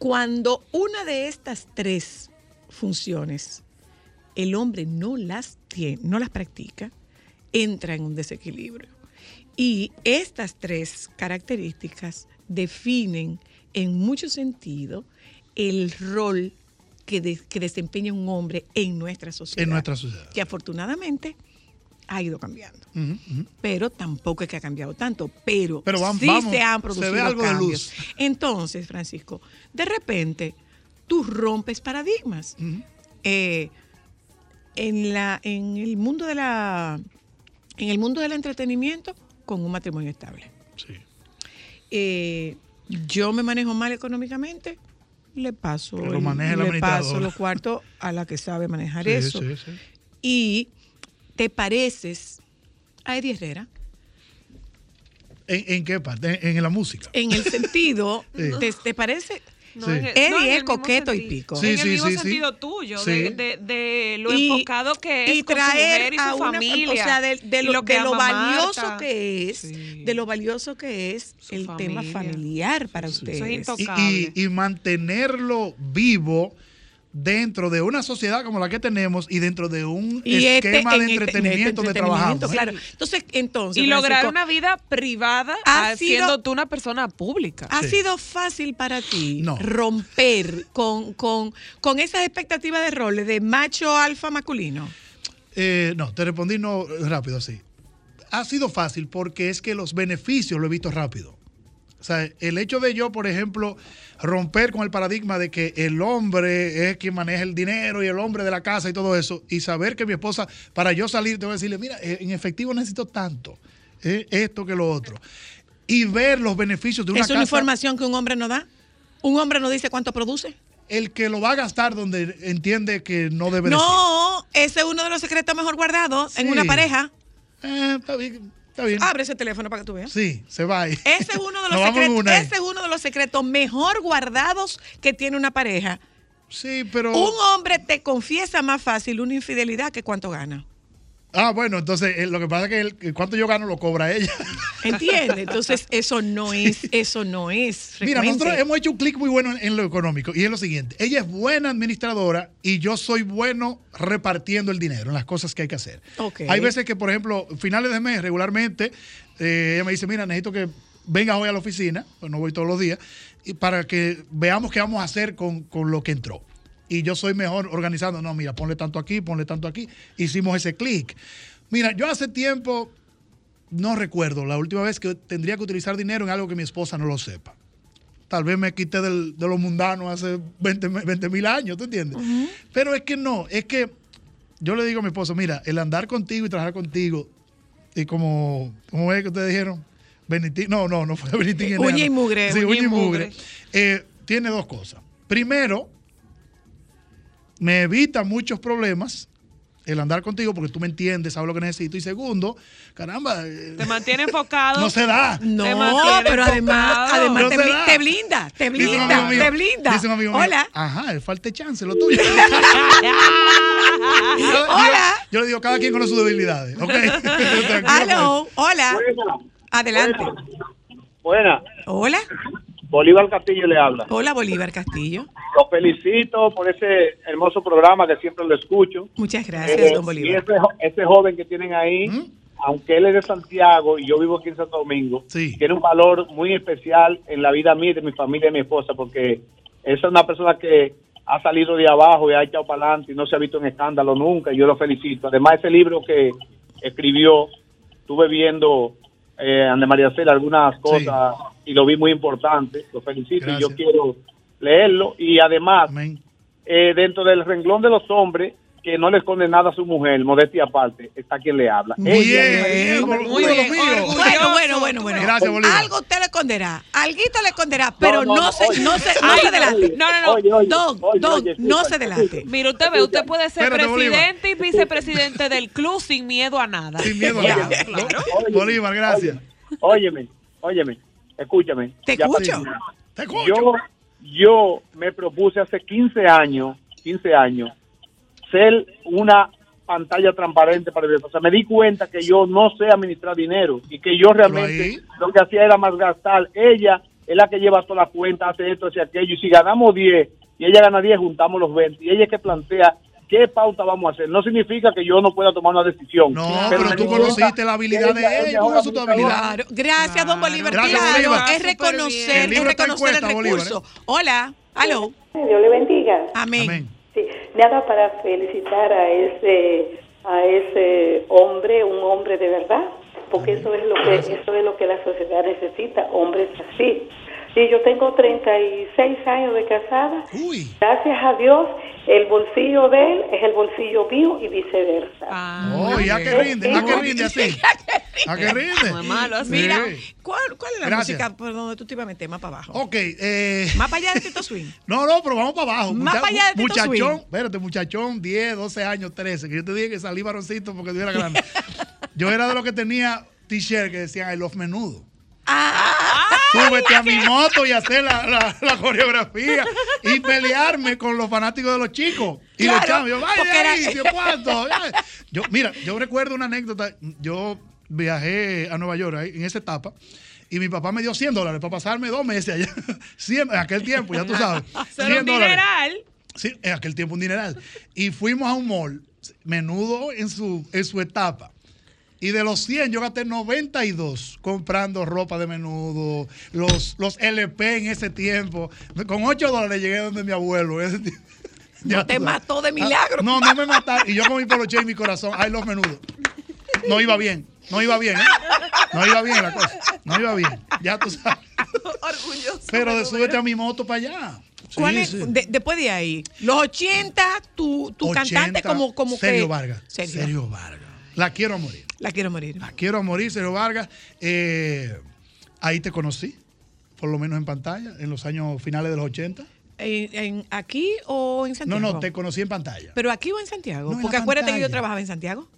Cuando una de estas tres funciones el hombre no las tiene, no las practica, entra en un desequilibrio. Y estas tres características definen en mucho sentido el rol que, de- que desempeña un hombre en nuestra sociedad. En nuestra sociedad. Que afortunadamente ha ido cambiando. Pero tampoco es que ha cambiado tanto, pero, sí vamos, se han se producido algo de cambios. luz. Entonces, Francisco, de repente tú rompes paradigmas. Eh, en, la, en el mundo de la en el mundo del entretenimiento con un matrimonio estable. Sí. Eh, yo me manejo mal económicamente, le paso, lo el- le paso los cuartos a la que sabe manejar Sí, eso. sí, sí. Y te pareces a Eddie Herrera. ¿En, en qué parte? En, en la música. En el sentido, Sí. te, te parece? No, Sí. Eddie no, es coqueto y pico. Sí, en el sí, mismo sí, sí. sentido tuyo, Sí. de, de- de lo Y- enfocado que es y con su traer mujer y su a una familia. o sea de, lo, que de lo ama valioso Marta. que es Sí. de lo valioso que es Su el tema familia. familiar para Eso es ustedes intocable. Y, y- y mantenerlo vivo dentro de una sociedad como la que tenemos y dentro de un Y este- esquema en de este- en este entretenimiento. ¿eh? claro entonces entonces Y lograr una vida privada Ha sido- siendo tú una persona pública. ¿Ha Sí. sido fácil para ti No. romper con, con, con esas expectativas de roles de macho alfa masculino? Eh, no, te respondí no rápido así. Ha sido fácil porque es que los beneficios lo he visto rápido. O sea, el hecho de yo, por ejemplo, romper con el paradigma de que el hombre es quien maneja el dinero y el hombre de la casa y todo eso, y saber que mi esposa, para yo salir, tengo que decirle, mira, eh, en efectivo necesito tanto, eh, esto que lo otro. Y ver los beneficios de una ¿Es una casa, información que un hombre no da? ¿Un hombre no dice cuánto produce? el que lo va a gastar donde entiende que no debe decir. No, ese es uno de los secretos mejor guardados en una pareja. Eh, está bien. Abre ese teléfono para que tú veas. Sí, se va ahí. Ese es uno de los secretos, ese es uno de los secretos mejor guardados que tiene una pareja. Sí, pero. Un hombre te confiesa más fácil una infidelidad que cuánto gana. Ah, bueno, entonces eh, lo que pasa es que el, cuánto yo gano lo cobra ella. ¿Entiendes? Entonces, eso no es, eso no es Mira, nosotros hemos hecho un clic muy bueno en, en lo económico y es lo siguiente. Ella es buena administradora y yo soy bueno repartiendo el dinero en las cosas que hay que hacer. Ok. Hay veces que, por ejemplo, finales de mes, regularmente, eh, ella me dice, mira, necesito que vengas hoy a la oficina, pues no voy todos los días, y para que veamos qué vamos a hacer con, con lo que entró. Y yo soy mejor organizando, no, mira, ponle tanto aquí, ponle tanto aquí. Hicimos ese clic. Mira, yo hace tiempo, no recuerdo, la última vez que tendría que utilizar dinero en algo que mi esposa no lo sepa. Tal vez me quité del- de lo mundano hace 20 mil años, ¿tú entiendes? Pero es que no, es que yo le digo a mi esposo, mira, el andar contigo y trabajar contigo, y como, ¿cómo es que ustedes dijeron? Benitín, no, no, no fue Benitín. Uña y mugre, Sí, uña y uña y mugre. mugre. Eh, tiene dos cosas. Primero, me evita muchos problemas el andar contigo porque tú me entiendes, sabes lo que necesito. Y segundo, caramba, eh, Te mantiene enfocado. no se da. No, pero además, enfocado. además No te, se bli- da. te blinda, te blinda, mío- te blinda. dice un amigo mío, Hola. Ajá, le falta chance, lo tuyo. Yo- yo- Hola. Yo, le digo, cada quien con sus debilidades, ¿ok? Tranquilo, Aló, hola. Buena, Adelante. buena. Hola. Bolívar Castillo le habla. Hola, Bolívar Castillo. Lo felicito por ese hermoso programa que siempre lo escucho. Muchas gracias, Eh, don y Bolívar. ese, jo- ese joven que tienen ahí, ¿Mm? aunque él es de Santiago y yo vivo aquí en Santo Domingo, Sí. tiene un valor muy especial en la vida mía, y de mi familia y de mi esposa, porque esa es una persona que ha salido de abajo y ha echado para adelante y no se ha visto en escándalo nunca, y yo lo felicito. Además, ese libro que escribió, estuve viendo eh, Ande María Cela algunas cosas y lo vi muy importante, lo felicito y yo quiero leerlo. Y además, eh, dentro del renglón de los hombres que no le esconde nada a su mujer, modestia aparte, está quien le habla. Bien, Ella- bien, Muy bien, orgullo. Bueno, bueno, bueno, bueno. Gracias, Bolívar. Algo usted le esconderá, alguito le esconderá, pero no, no, no, se, oye. no se, no Ay, se delante. no, no, no. Oye, Don, don, no se delante. escucha. Mira, usted ve, usted puede ser Espérate, Bolívar. presidente y vicepresidente del club sin miedo a nada. Sin miedo a nada. claro. Bolívar, gracias. Óyeme, óyeme, escúchame. Te Ya escucho. Te escucho. Yo, yo me propuse hace 15 años, 15 años, ser una pantalla transparente para el O sea, me di cuenta que yo no sé administrar dinero y que yo realmente lo que hacía era más gastar. Ella es la que lleva toda la cuenta, hace esto, hace aquello. Y si ganamos 10 y ella gana 10, juntamos los 20. Y ella es que plantea qué pauta vamos a hacer. No significa que yo no pueda tomar una decisión. No, Pero pero tú conociste la habilidad de es ella. mejor ¿Cómo es tu habilidad? Claro, gracias, don Bolívar. Gracias, Bolívar. es reconocer, es reconocer el ¿eh? recurso. Hola, aló, Dios le bendiga. amén. Amén. Sí, nada para felicitar a ese a ese hombre, un hombre de verdad, porque eso es lo que eso es lo que la sociedad necesita, hombres así. Sí, yo tengo 36 años de casada. Uy. Gracias a Dios, el bolsillo de él es el bolsillo mío y viceversa. Ah, Oh, muy ya que rinde, ya que rinde así. ¿A que rinde? Es malo así. Mira. ¿cuál, cuál es la Gracias. música por donde tú te ibas a meter? Más para abajo. Ok, eh. Más para allá de Tito Swing. No, no, pero vamos para abajo. Más para allá de Tito muchachón, Swing. espérate, muchachón, 10, 12 años, 13. Que yo te dije que salí varoncito porque yo era grande. yo era de los que tenía t-shirt que decían I love menudo. Ah, Súbete a mi moto y hacer la, la- la coreografía y pelearme con los fanáticos de los chicos. Y los Claro, chavos, yo, vaya era- ahí, cuánto. Yo, mira, yo recuerdo una anécdota. Yo viajé a Nueva York en esa etapa. Y mi papá me dio 100 dólares para pasarme dos meses allá. 100, en aquel tiempo, ya tú sabes. Solo 100 un dineral. Sí, en aquel tiempo un dineral. Y fuimos a un mall, menudo en su, en su etapa. Y de los 100 yo gasté 92 comprando ropa de menudo, los, los LP en ese tiempo. Con 8 dólares llegué donde mi abuelo. No te mató de milagro. Ah, no, no me mataron. Y yo con mi poloche y mi corazón, ay, los menudos. No iba bien, no iba bien, ¿eh? No iba bien la cosa. No iba bien, ya tú sabes. Orgulloso. Pero de súbete a mi moto para allá. Sí, ¿Cuál es? sí. de- después de ahí, los 80, tu, tu 80, cantante como, como Sergio que... Vargas. Sergio. Sergio Vargas. La quiero morir. La quiero morir. La quiero morir, Sergio Vargas. Eh, ahí te conocí, por lo menos en pantalla, en los años finales de los 80. ¿En, en- aquí o en No, Santiago? no, te conocí en pantalla. ¿Pero aquí o en Santiago? No, Porque acuérdate que yo trabajaba en Santiago.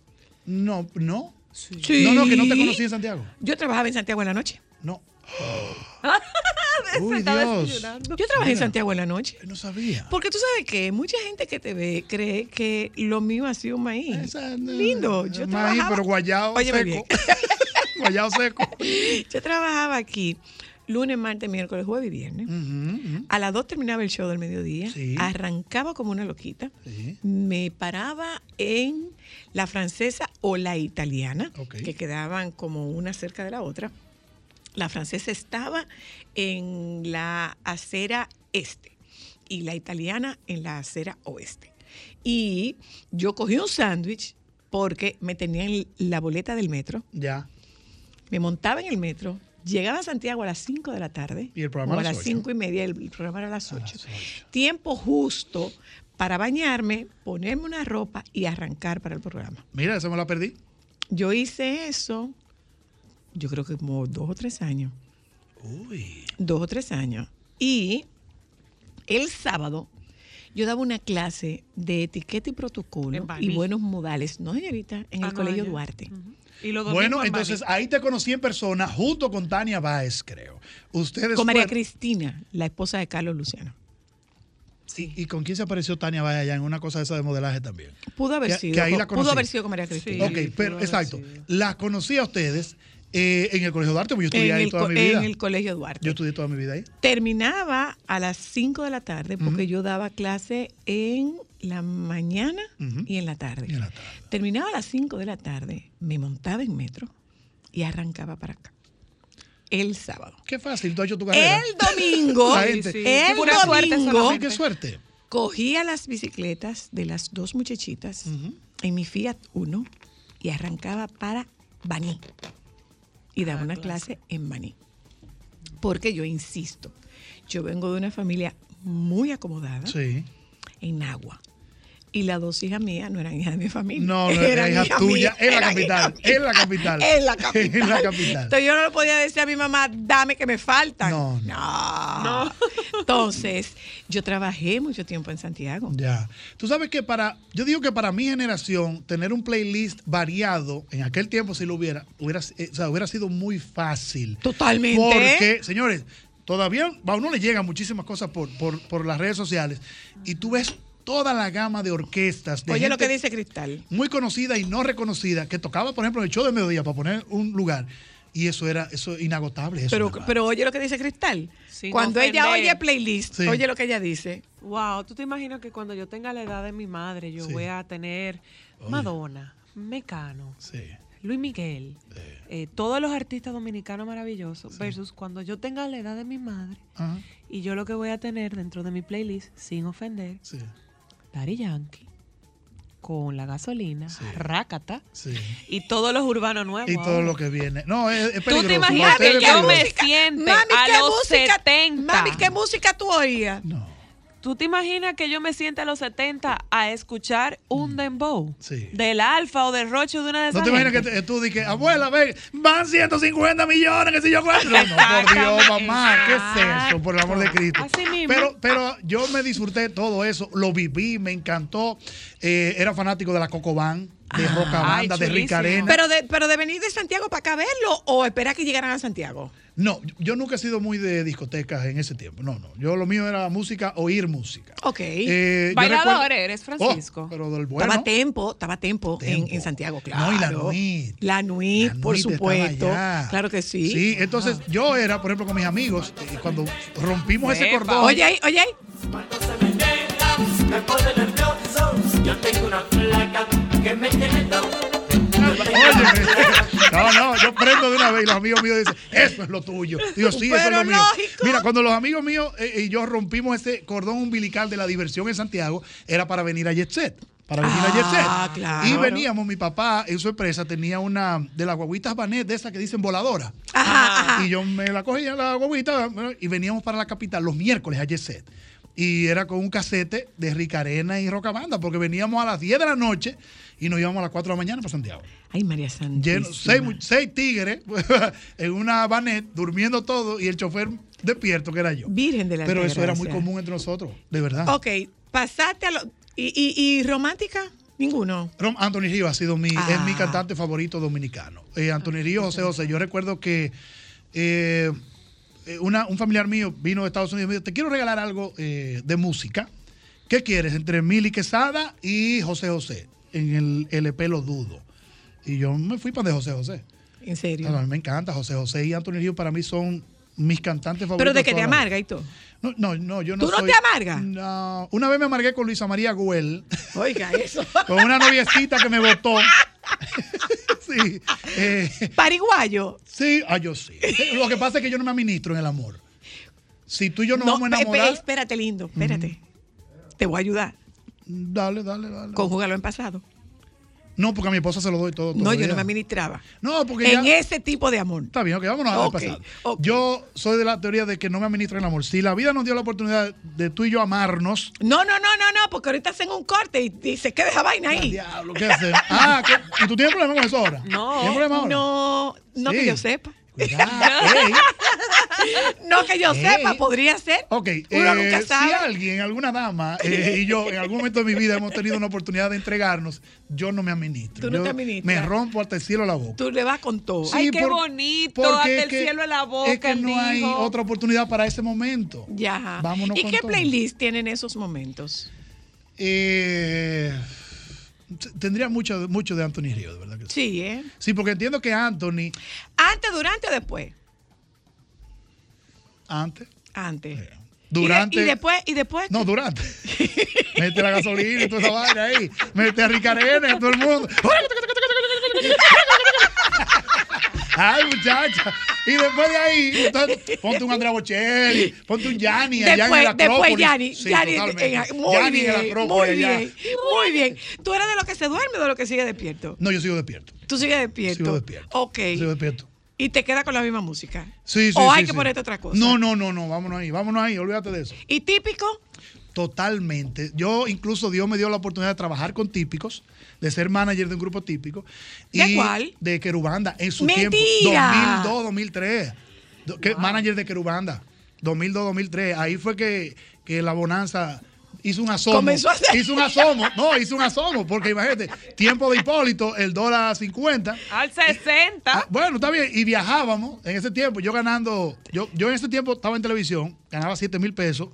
No, no. Sí. No, no, que no te conocí en Santiago. Yo trabajaba en Santiago en la noche. No. Uy, Dios. Yo trabajé en. Santiago en la noche. No sabía. Porque tú sabes que mucha gente que te ve cree que lo mío ha sido un maíz. Esa, no, Lindo. Yo maíz, trabajaba, pero guayao seco. guayao seco. yo trabajaba aquí lunes, martes, miércoles, jueves y viernes. A las 2 terminaba el show del mediodía. Sí. Arrancaba como una loquita. Sí. Me paraba en la francesa o la italiana, que quedaban como una cerca de la otra. La francesa estaba en la acera este y la italiana en la acera oeste. Y yo cogí un sándwich porque me tenían la boleta del metro, Ya. me montaba en el metro, llegaba a Santiago a las 5 de la tarde. Y el programa o a a las las ocho. 5 y media, el, programa era a las 8. las ocho. Tiempo justo para bañarme, ponerme una ropa y arrancar para el programa. Mira, esa me la perdí. Yo hice eso, yo creo que como dos o tres años. Uy. Dos o tres años. Y el sábado yo daba una clase de etiqueta y protocolo y buenos modales, no señorita, en Ah, el no, Colegio allá. Duarte. Y los domingos Bueno, en entonces ahí te conocí en persona junto con Tania Báez, creo. Ustedes Con María fueron- Cristina, la esposa de Carlos Luciano. Sí. ¿Y con quién se apareció Tania Báez allá en una cosa de esa de modelaje también? Pudo haber Que- sido. que ahí con- la pudo haber sido con María Cristina. ok, pero exacto. sido. Las conocí a ustedes eh, en el Colegio Duarte, porque yo estudié En ahí toda mi vida. en el Colegio Duarte. Yo estudié toda mi vida ahí. Terminaba a las 5 de la tarde porque yo daba clase en la mañana y en la tarde. Y en la tarde. Terminaba a las 5 de la tarde, me montaba en metro y arrancaba para acá. El sábado. Qué fácil, tú has hecho tu carrera. El domingo, Sí, el pura domingo. Qué suerte. cogía las bicicletas de las dos muchachitas en mi Fiat Uno y arrancaba para Baní. Y daba una clase en Baní. Porque yo insisto, yo vengo de una familia muy acomodada Sí. en Agua. Y las dos hijas mías no eran hijas de mi familia. No, no, eran era hija hijas tuya mías, en mías. en la capital. En la capital. En la capital. Entonces yo no le podía decir a mi mamá, dame que me faltan. No, no. Entonces, yo trabajé mucho tiempo en Santiago. Ya. Tú sabes que para, yo digo que para mi generación, tener un playlist variado, en aquel tiempo si lo hubiera, hubiera, eh, o sea, hubiera sido muy fácil. Totalmente. Porque, señores, todavía a uno le llegan muchísimas cosas por, por, por las redes sociales y tú ves toda la gama de orquestas. De Oye lo que dice Cristal. Muy conocida y no reconocida, que tocaba, por ejemplo, en el show de mediodía para poner un lugar. Y eso era eso inagotable. Eso, Pero, pero oye lo que dice Cristal. Sin Cuando ella oye playlist, Sí. oye lo que ella dice. Wow, ¿tú te imaginas que cuando yo tenga la edad de mi madre, yo Sí. voy a tener Madonna, Mecano, Sí. Luis Miguel, eh, todos los artistas dominicanos maravillosos, versus cuando yo tenga la edad de mi madre Ajá. y yo lo que voy a tener dentro de mi playlist, sin ofender, Sí. Daddy Yankee, con la gasolina, Sí. Rácata, Sí. y todos los urbanos nuevos. Y todo lo que viene. No, es, es ¿Tú te imaginas que es yo me siente Mami, a ¿qué los música? 70? Mami, ¿qué música tú oías? No. ¿Tú te imaginas que yo me siente a los 70 a escuchar un dembow? Mm. Sí. Del Alfa o del Rocho de una de esas No te imaginas que gente? te- tú dices, abuela, ven, van 150 millones, que si yo cuento. No, por Dios, mamá, ¿qué es eso? Por el amor de Cristo. Así mismo. Pero, pero yo me disfruté todo eso, lo viví, me encantó. Eh, era fanático de la Cocobán, de Roca Ay, Banda, de chulísimo. Ricarena. Pero de, pero de venir de Santiago para acá verlo o esperar que llegaran a Santiago. No, yo nunca he sido muy de discotecas en ese tiempo. No, no. Yo lo mío era música, oír música. Ok. Eh, Bailador recuerdo- eres, Francisco. Oh, pero del bueno. Estaba Tempo, estaba Tempo, En, Tempo. en Santiago, claro. No, y la Nuit. La Nuit, por supuesto. Claro que sí. Sí, entonces yo era, por ejemplo, con mis amigos, eh, cuando rompimos ese cordón. Oye ahí, oye ahí. Óyeme. No, no, yo prendo de una vez y los amigos míos dicen, eso es lo tuyo. Digo, sí, eso es lo mío. lógico. Mira, cuando los amigos míos eh, y yo rompimos ese cordón umbilical de la diversión en Santiago, era para venir a Jet Set. Para venir a Jet Set. Ah, claro. Y veníamos, mi papá en su empresa tenía una de las guaguitas Banet, de esas que dicen voladora. Ajá, ajá. Y yo me la cogía la guaguita y veníamos para la capital los miércoles a Jet Set. Y era con un casete de Ricarena y Rocabanda, porque veníamos a las 10 de la noche y nos íbamos a las 4 de la mañana para Santiago. Ay, María Santísima. Lleno, seis, seis tigres en una vanet, durmiendo todo, y el chofer despierto, que era yo. Virgen de la Pero eso era muy común entre nosotros, de verdad. Ok, pasaste a lo. ¿Y, y, y romántica? Ninguno. Anthony Río ha sido mi, Ah. es mi cantante favorito dominicano. Eh, Anthony Río, José José. Yo recuerdo que eh, una- un familiar mío vino de Estados Unidos y me dijo, te quiero regalar algo eh, de música. ¿Qué quieres? Entre Mili Quesada y José José. En el LP Lo Dudo. Y yo me fui para de José José. En serio. A mí me encanta José José y Anthony Río para mí son mis cantantes favoritos. Pero de que te amarga y todo. No, no, no, yo no ¿Tú no soy- te amargas? No. Una vez me amargué con Luisa María Güell, Oiga, eso. con una noviecita que me votó. sí. eh, Pariguayo. sí, ah, yo sí. Lo que pasa es que yo no me administro en el amor. Si tú y yo nos vamos a enamorar, espérate, lindo, espérate. Te voy a ayudar. dale, dale, dale. Conjúgalo en pasado. No, porque a mi esposa se lo doy todo. No, yo no me administraba. No, porque En ya- ese tipo de amor. Está bien, ok, vámonos al Ok, pasado. Yo soy de la teoría de que no me administra el amor. Si la vida nos dio la oportunidad de tú y yo amarnos, No, no, no, no, no, porque ahorita hacen un corte y, y se queda esa vaina ahí. diablo, ¿qué hacemos? Ah, ¿qué? ¿y tú tienes problema con eso ahora? No. ¿Tienes problema ahora? No, no Sí. que yo sepa. Cuidado, ey. No que yo Ey. sepa, podría ser. Ok, Uno eh, nunca si sabe. alguien, alguna dama eh, y yo en algún momento de mi vida hemos tenido una oportunidad de entregarnos, yo no me administro. Tú no Yo te administras. Me rompo hasta el cielo la boca. Tú le vas con todo. Ay, qué bonito, porque hasta es el que- cielo la boca, Es que no hay otra oportunidad para ese momento. Ya. Vámonos ¿Y con qué todo. playlist tienen esos momentos? Eh, tendría mucho, mucho de Anthony Río, de verdad que sí. Sí, ¿eh? Sí, porque entiendo que Anthony, Antes, durante o después. antes, Antes. eh, Durante. Y, de- y después, y después. No, durante. Mete la gasolina y toda esa vaina ahí. Mete a Ricarena y a todo el mundo. Ay, muchacha. Y después de ahí, entonces, ponte un Andrea Bocelli, ponte un Yanni allá en Después, la después. Yanni, Sí, Yanni, en- muy Yanni en la muy allá. bien, muy bien. ¿Tú eres de los que se duerme o de los que sigue despierto? No, yo sigo despierto. Tú sigues despierto. Sigo despierto. Ok. Sigo despierto. Y te queda con la misma música. Sí, sí, O sí, hay que sí. ponerte otra cosa. No, no, no, no, vámonos ahí, vámonos ahí, olvídate de eso. ¿Y típico? Totalmente. Yo incluso Dios me dio la oportunidad de trabajar con típicos, de ser manager de un grupo típico. ¿De y cuál? De Querubanda en su ¡Mentira! tiempo. 2002, 2003. Do- que- Manager de Querubanda. 2002, 2003. Ahí fue que, que la bonanza hizo un asomo. Comenzó a hacer- Hizo un asomo. No, hizo un asomo. Porque imagínate, tiempo de Hipólito, el dólar a 50. Al 60. Ah, bueno, está bien. Y viajábamos en ese tiempo. Yo ganando, yo, yo en ese tiempo estaba en televisión, ganaba 7 mil pesos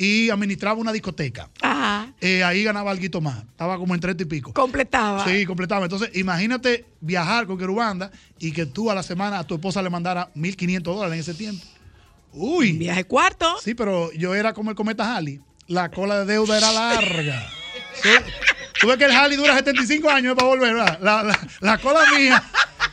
y administraba una discoteca. Ajá. Eh, ahí ganaba algo más. Estaba como en 30 y pico. Completaba. Sí, completaba. Entonces, imagínate viajar con Querubanda y que tú a la semana a tu esposa le mandara 1.500 dólares en ese tiempo. Uy. Viaje cuarto. Sí, pero yo era como el cometa Halley. La cola de deuda era larga. Sí. Tú ves que el Halley dura 75 años para volver, ¿verdad? La, la- la cola mía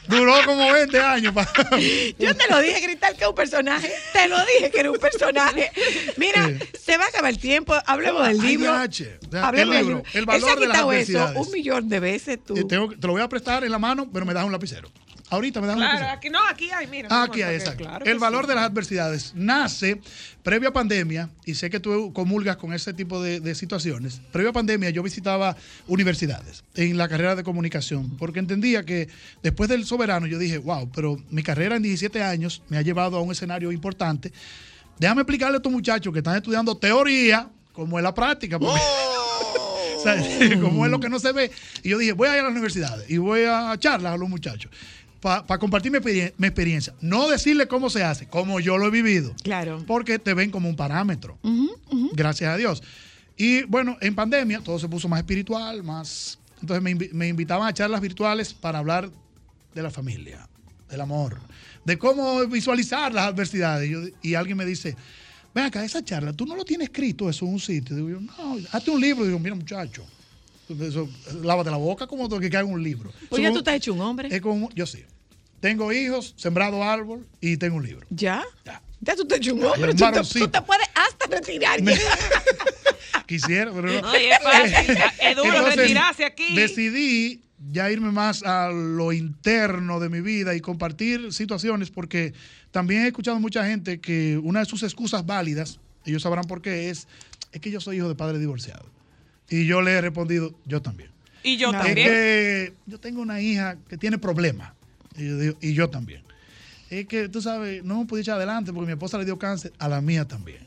duró como 20 años. pa- Yo te lo dije, Cristal, que es un personaje. Te lo dije que era un personaje. Mira, se va a acabar el tiempo. Hablemos del libro. yache. O sea, Hablemos el del libro, el valor Él se ha de las eso un millón de veces tú. Eh, tengo te lo voy a prestar en la mano, pero me das un lapicero. Ahorita me das un Claro, aquí no, aquí hay, mira. Ah, mi Aquí hay, exacto. claro el valor sí. de las adversidades nace previo a pandemia, y sé que tú comulgas con ese tipo de, de situaciones. Previo a pandemia, yo visitaba universidades en la carrera de comunicación, porque entendía que después del soberano, yo dije, wow, pero mi carrera en 17 años me ha llevado a un escenario importante. Déjame explicarle a estos muchachos que están estudiando teoría, como es la práctica. porque- o sea, como es lo que no se ve. Y yo dije, voy a ir a las universidades y voy a charlas a los muchachos para compartir mi, experien- mi experiencia. No decirle cómo se hace, como yo lo he vivido. Claro. Porque te ven como un parámetro. Gracias a Dios. Y bueno, en pandemia todo se puso más espiritual, más... Entonces me, invi- me invitaban a charlas virtuales para hablar de la familia, del amor, de cómo visualizar las adversidades. Y, yo- y alguien me dice, ven acá, esa charla, tú no lo tienes escrito eso en un sitio. Digo yo, no, hazte un libro. Digo, mira muchacho, eso, lávate la boca como que que haga un libro. Pues ya Eso- tú estás hecho un hombre. es como, yo sí. Tengo hijos, sembrado árbol y tengo un libro. ¿Ya? Ya. Ya tú un hombre. un Tú te, tú te puedes hasta retirar. Quisiera, pero no. Y es fácil. Es duro Entonces, retirarse aquí. Decidí ya irme más a lo interno de mi vida y compartir situaciones porque también he escuchado mucha gente que una de sus excusas válidas, ellos sabrán por qué, es, es que yo soy hijo de padre divorciado. Y yo le he respondido, yo también. Y yo No. Es también. que yo tengo una hija que tiene problemas. Y yo, digo, y yo también. Es que tú sabes, no hemos podido echar adelante porque mi esposa le dio cáncer, a la mía también.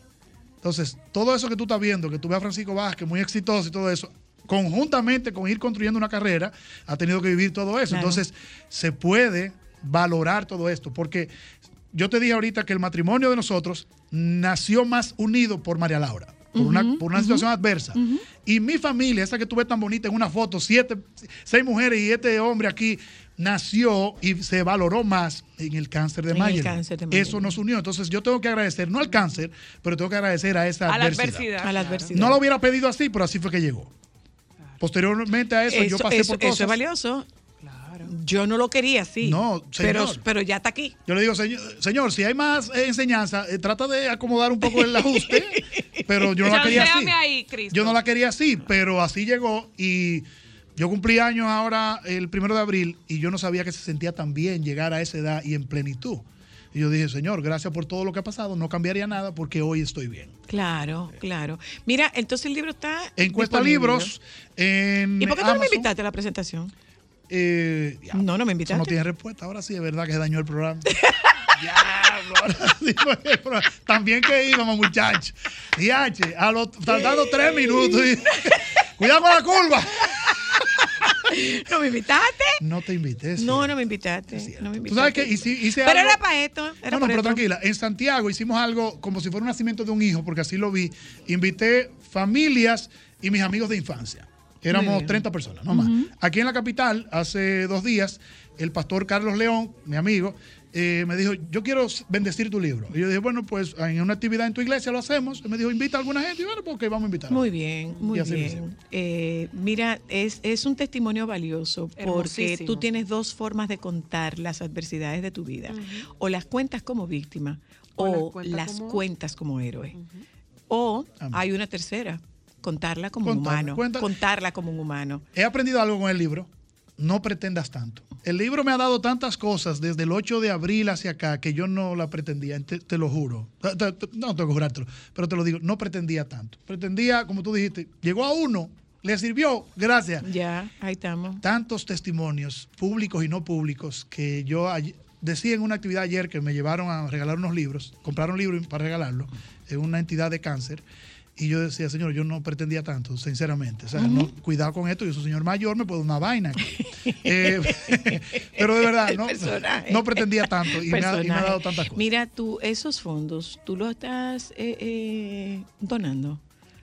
Entonces, todo eso que tú estás viendo, que tú ves a Francisco Vázquez muy exitoso y todo eso, conjuntamente con ir construyendo una carrera, ha tenido que vivir todo eso. Claro. Entonces, se puede valorar todo esto, porque yo te dije ahorita que el matrimonio de nosotros nació más unido por María Laura. Por una, por una situación adversa. Y mi familia, esa que tú ves tan bonita en una foto, siete, seis mujeres y este hombre aquí, nació y se valoró más en el cáncer de Mayer. Eso nos unió. Entonces yo tengo que agradecer, no al cáncer, pero tengo que agradecer a esa A la adversidad. adversidad. A la adversidad. No lo hubiera pedido así, pero así fue que llegó. Posteriormente a eso, yo pasé eso- por cosas. eso es valioso. Yo no lo quería así. No, pero, señor. pero ya está aquí. Yo le digo, señor, señor si hay más eh, enseñanza, eh, trata de acomodar un poco el ajuste, pero yo no la quería así. Ahí. Yo no la quería así, pero así llegó y yo cumplí años ahora el primero de abril y yo no sabía que se sentía tan bien llegar a esa edad y en plenitud. Y yo dije, Señor, gracias por todo lo que ha pasado, no cambiaría nada porque hoy estoy bien. Claro, claro. Mira, entonces el libro está. Encuesta disponible. libros en ¿Y por qué tú no me invitaste a la presentación? Eh, ya, No, no me invitaste. no tiene respuesta. Ahora sí es verdad que se dañó el programa. Diablo, ahora sí fue el programa. También que íbamos, muchachos. Y H, a los tardando tres minutos. y- Cuidado con la curva. ¿No me invitaste? No te invité. sí. No, no me invitaste. No me Tú invitaste. sabes que hice, hice Pero algo- era para esto. Era no, no, pero esto. tranquila. En Santiago hicimos algo como si fuera un nacimiento de un hijo, porque así lo vi. Invité familias y mis amigos de infancia. Éramos bien. 30 personas, no más. Aquí en la capital, hace dos días, el pastor Carlos León, mi amigo, eh, me dijo, yo quiero bendecir tu libro. Y yo dije, bueno, pues en una actividad en tu iglesia lo hacemos. Y me dijo, invita a alguna gente. Y bueno, pues ok, vamos a invitar. Muy bien, muy Y así lo bien. Eh, mira, es, es un testimonio valioso porque tú tienes dos formas de contar las adversidades de tu vida. O las cuentas como víctima O las cuentas las como- cuentas como héroe. O Amén. hay una tercera, contarla como un humano. cuenta- Contarla como un humano. He aprendido algo con el libro. No pretendas tanto. El libro me ha dado tantas cosas desde el 8 de abril hacia acá que yo no la pretendía, te, te lo juro. Te- No tengo que jurártelo, pero te lo digo, no pretendía tanto. Pretendía, como tú dijiste, llegó a uno, le sirvió, gracias. Ya, ahí estamos. Tantos testimonios, públicos y no públicos, que yo decía en una actividad ayer que me llevaron a regalar unos libros, compraron libros para regalarlo en una entidad de cáncer. Y yo decía, señor, yo no pretendía tanto, sinceramente. O sea, no, cuidado con esto, yo soy señor mayor, me puedo una vaina. Eh, pero de verdad, no, no pretendía tanto y me, ha, y me ha dado tantas cosas. Mira, tú, esos fondos, tú los estás eh, eh, donando.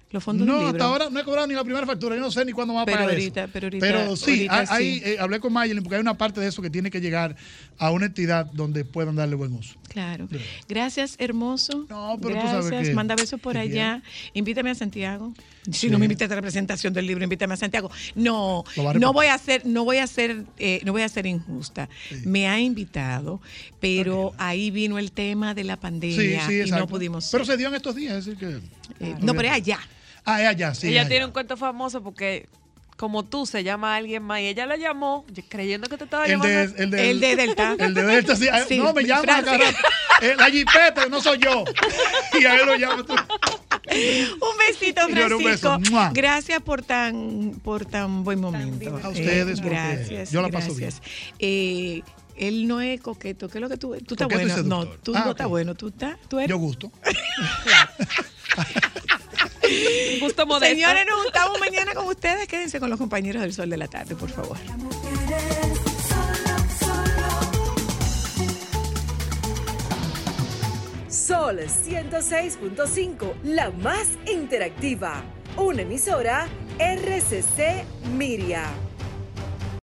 Los fondos del No, libro. hasta ahora no he cobrado ni la primera factura. Yo no sé ni cuándo va a Pero pagar ahorita- eso. pero ahorita- Pero sí, ahorita sí. eh, hablé con Mayelin porque hay una parte de eso que tiene que llegar a una entidad donde puedan darle buen uso. Claro. Sí. Gracias, hermoso. No, pero tú Gracias. sabes que- Manda besos por allá. Invítame a Santiago. Si Sí. no me invitas a la presentación del libro, invítame a Santiago. No, no voy a ser, no voy a ser, eh, no voy a ser injusta. Me ha invitado, pero ahí vino el tema de la pandemia y no pudimos. Pero se dio en estos días, es decir que. Eh, no, pero es allá. Ah, es allá, sí. ella tiene un cuento famoso porque como tú se llama alguien más y ella la llamó creyendo que te estaba El llamando. de, el, de, El de Delta. El de Delta, sí. ah, Sí, no, me llama. Eh, la jipeta, no soy yo. Y a él lo llama. tú. Un besito, un Francisco. Gracias por tan, por tan buen momento. A ustedes, porque gracias. yo la paso gracias. Eh, él no es coqueto. ¿Qué es lo que tú? Tú estás bueno. No, tú Ah, no estás bueno. Tú estás. Tú eres. Yo gusto. Un gusto modesto. Señores, nos juntamos mañana con ustedes. Quédense con los compañeros del Sol de la Tarde, por favor. Sol 106.5, la más interactiva. Una emisora RCC Miria.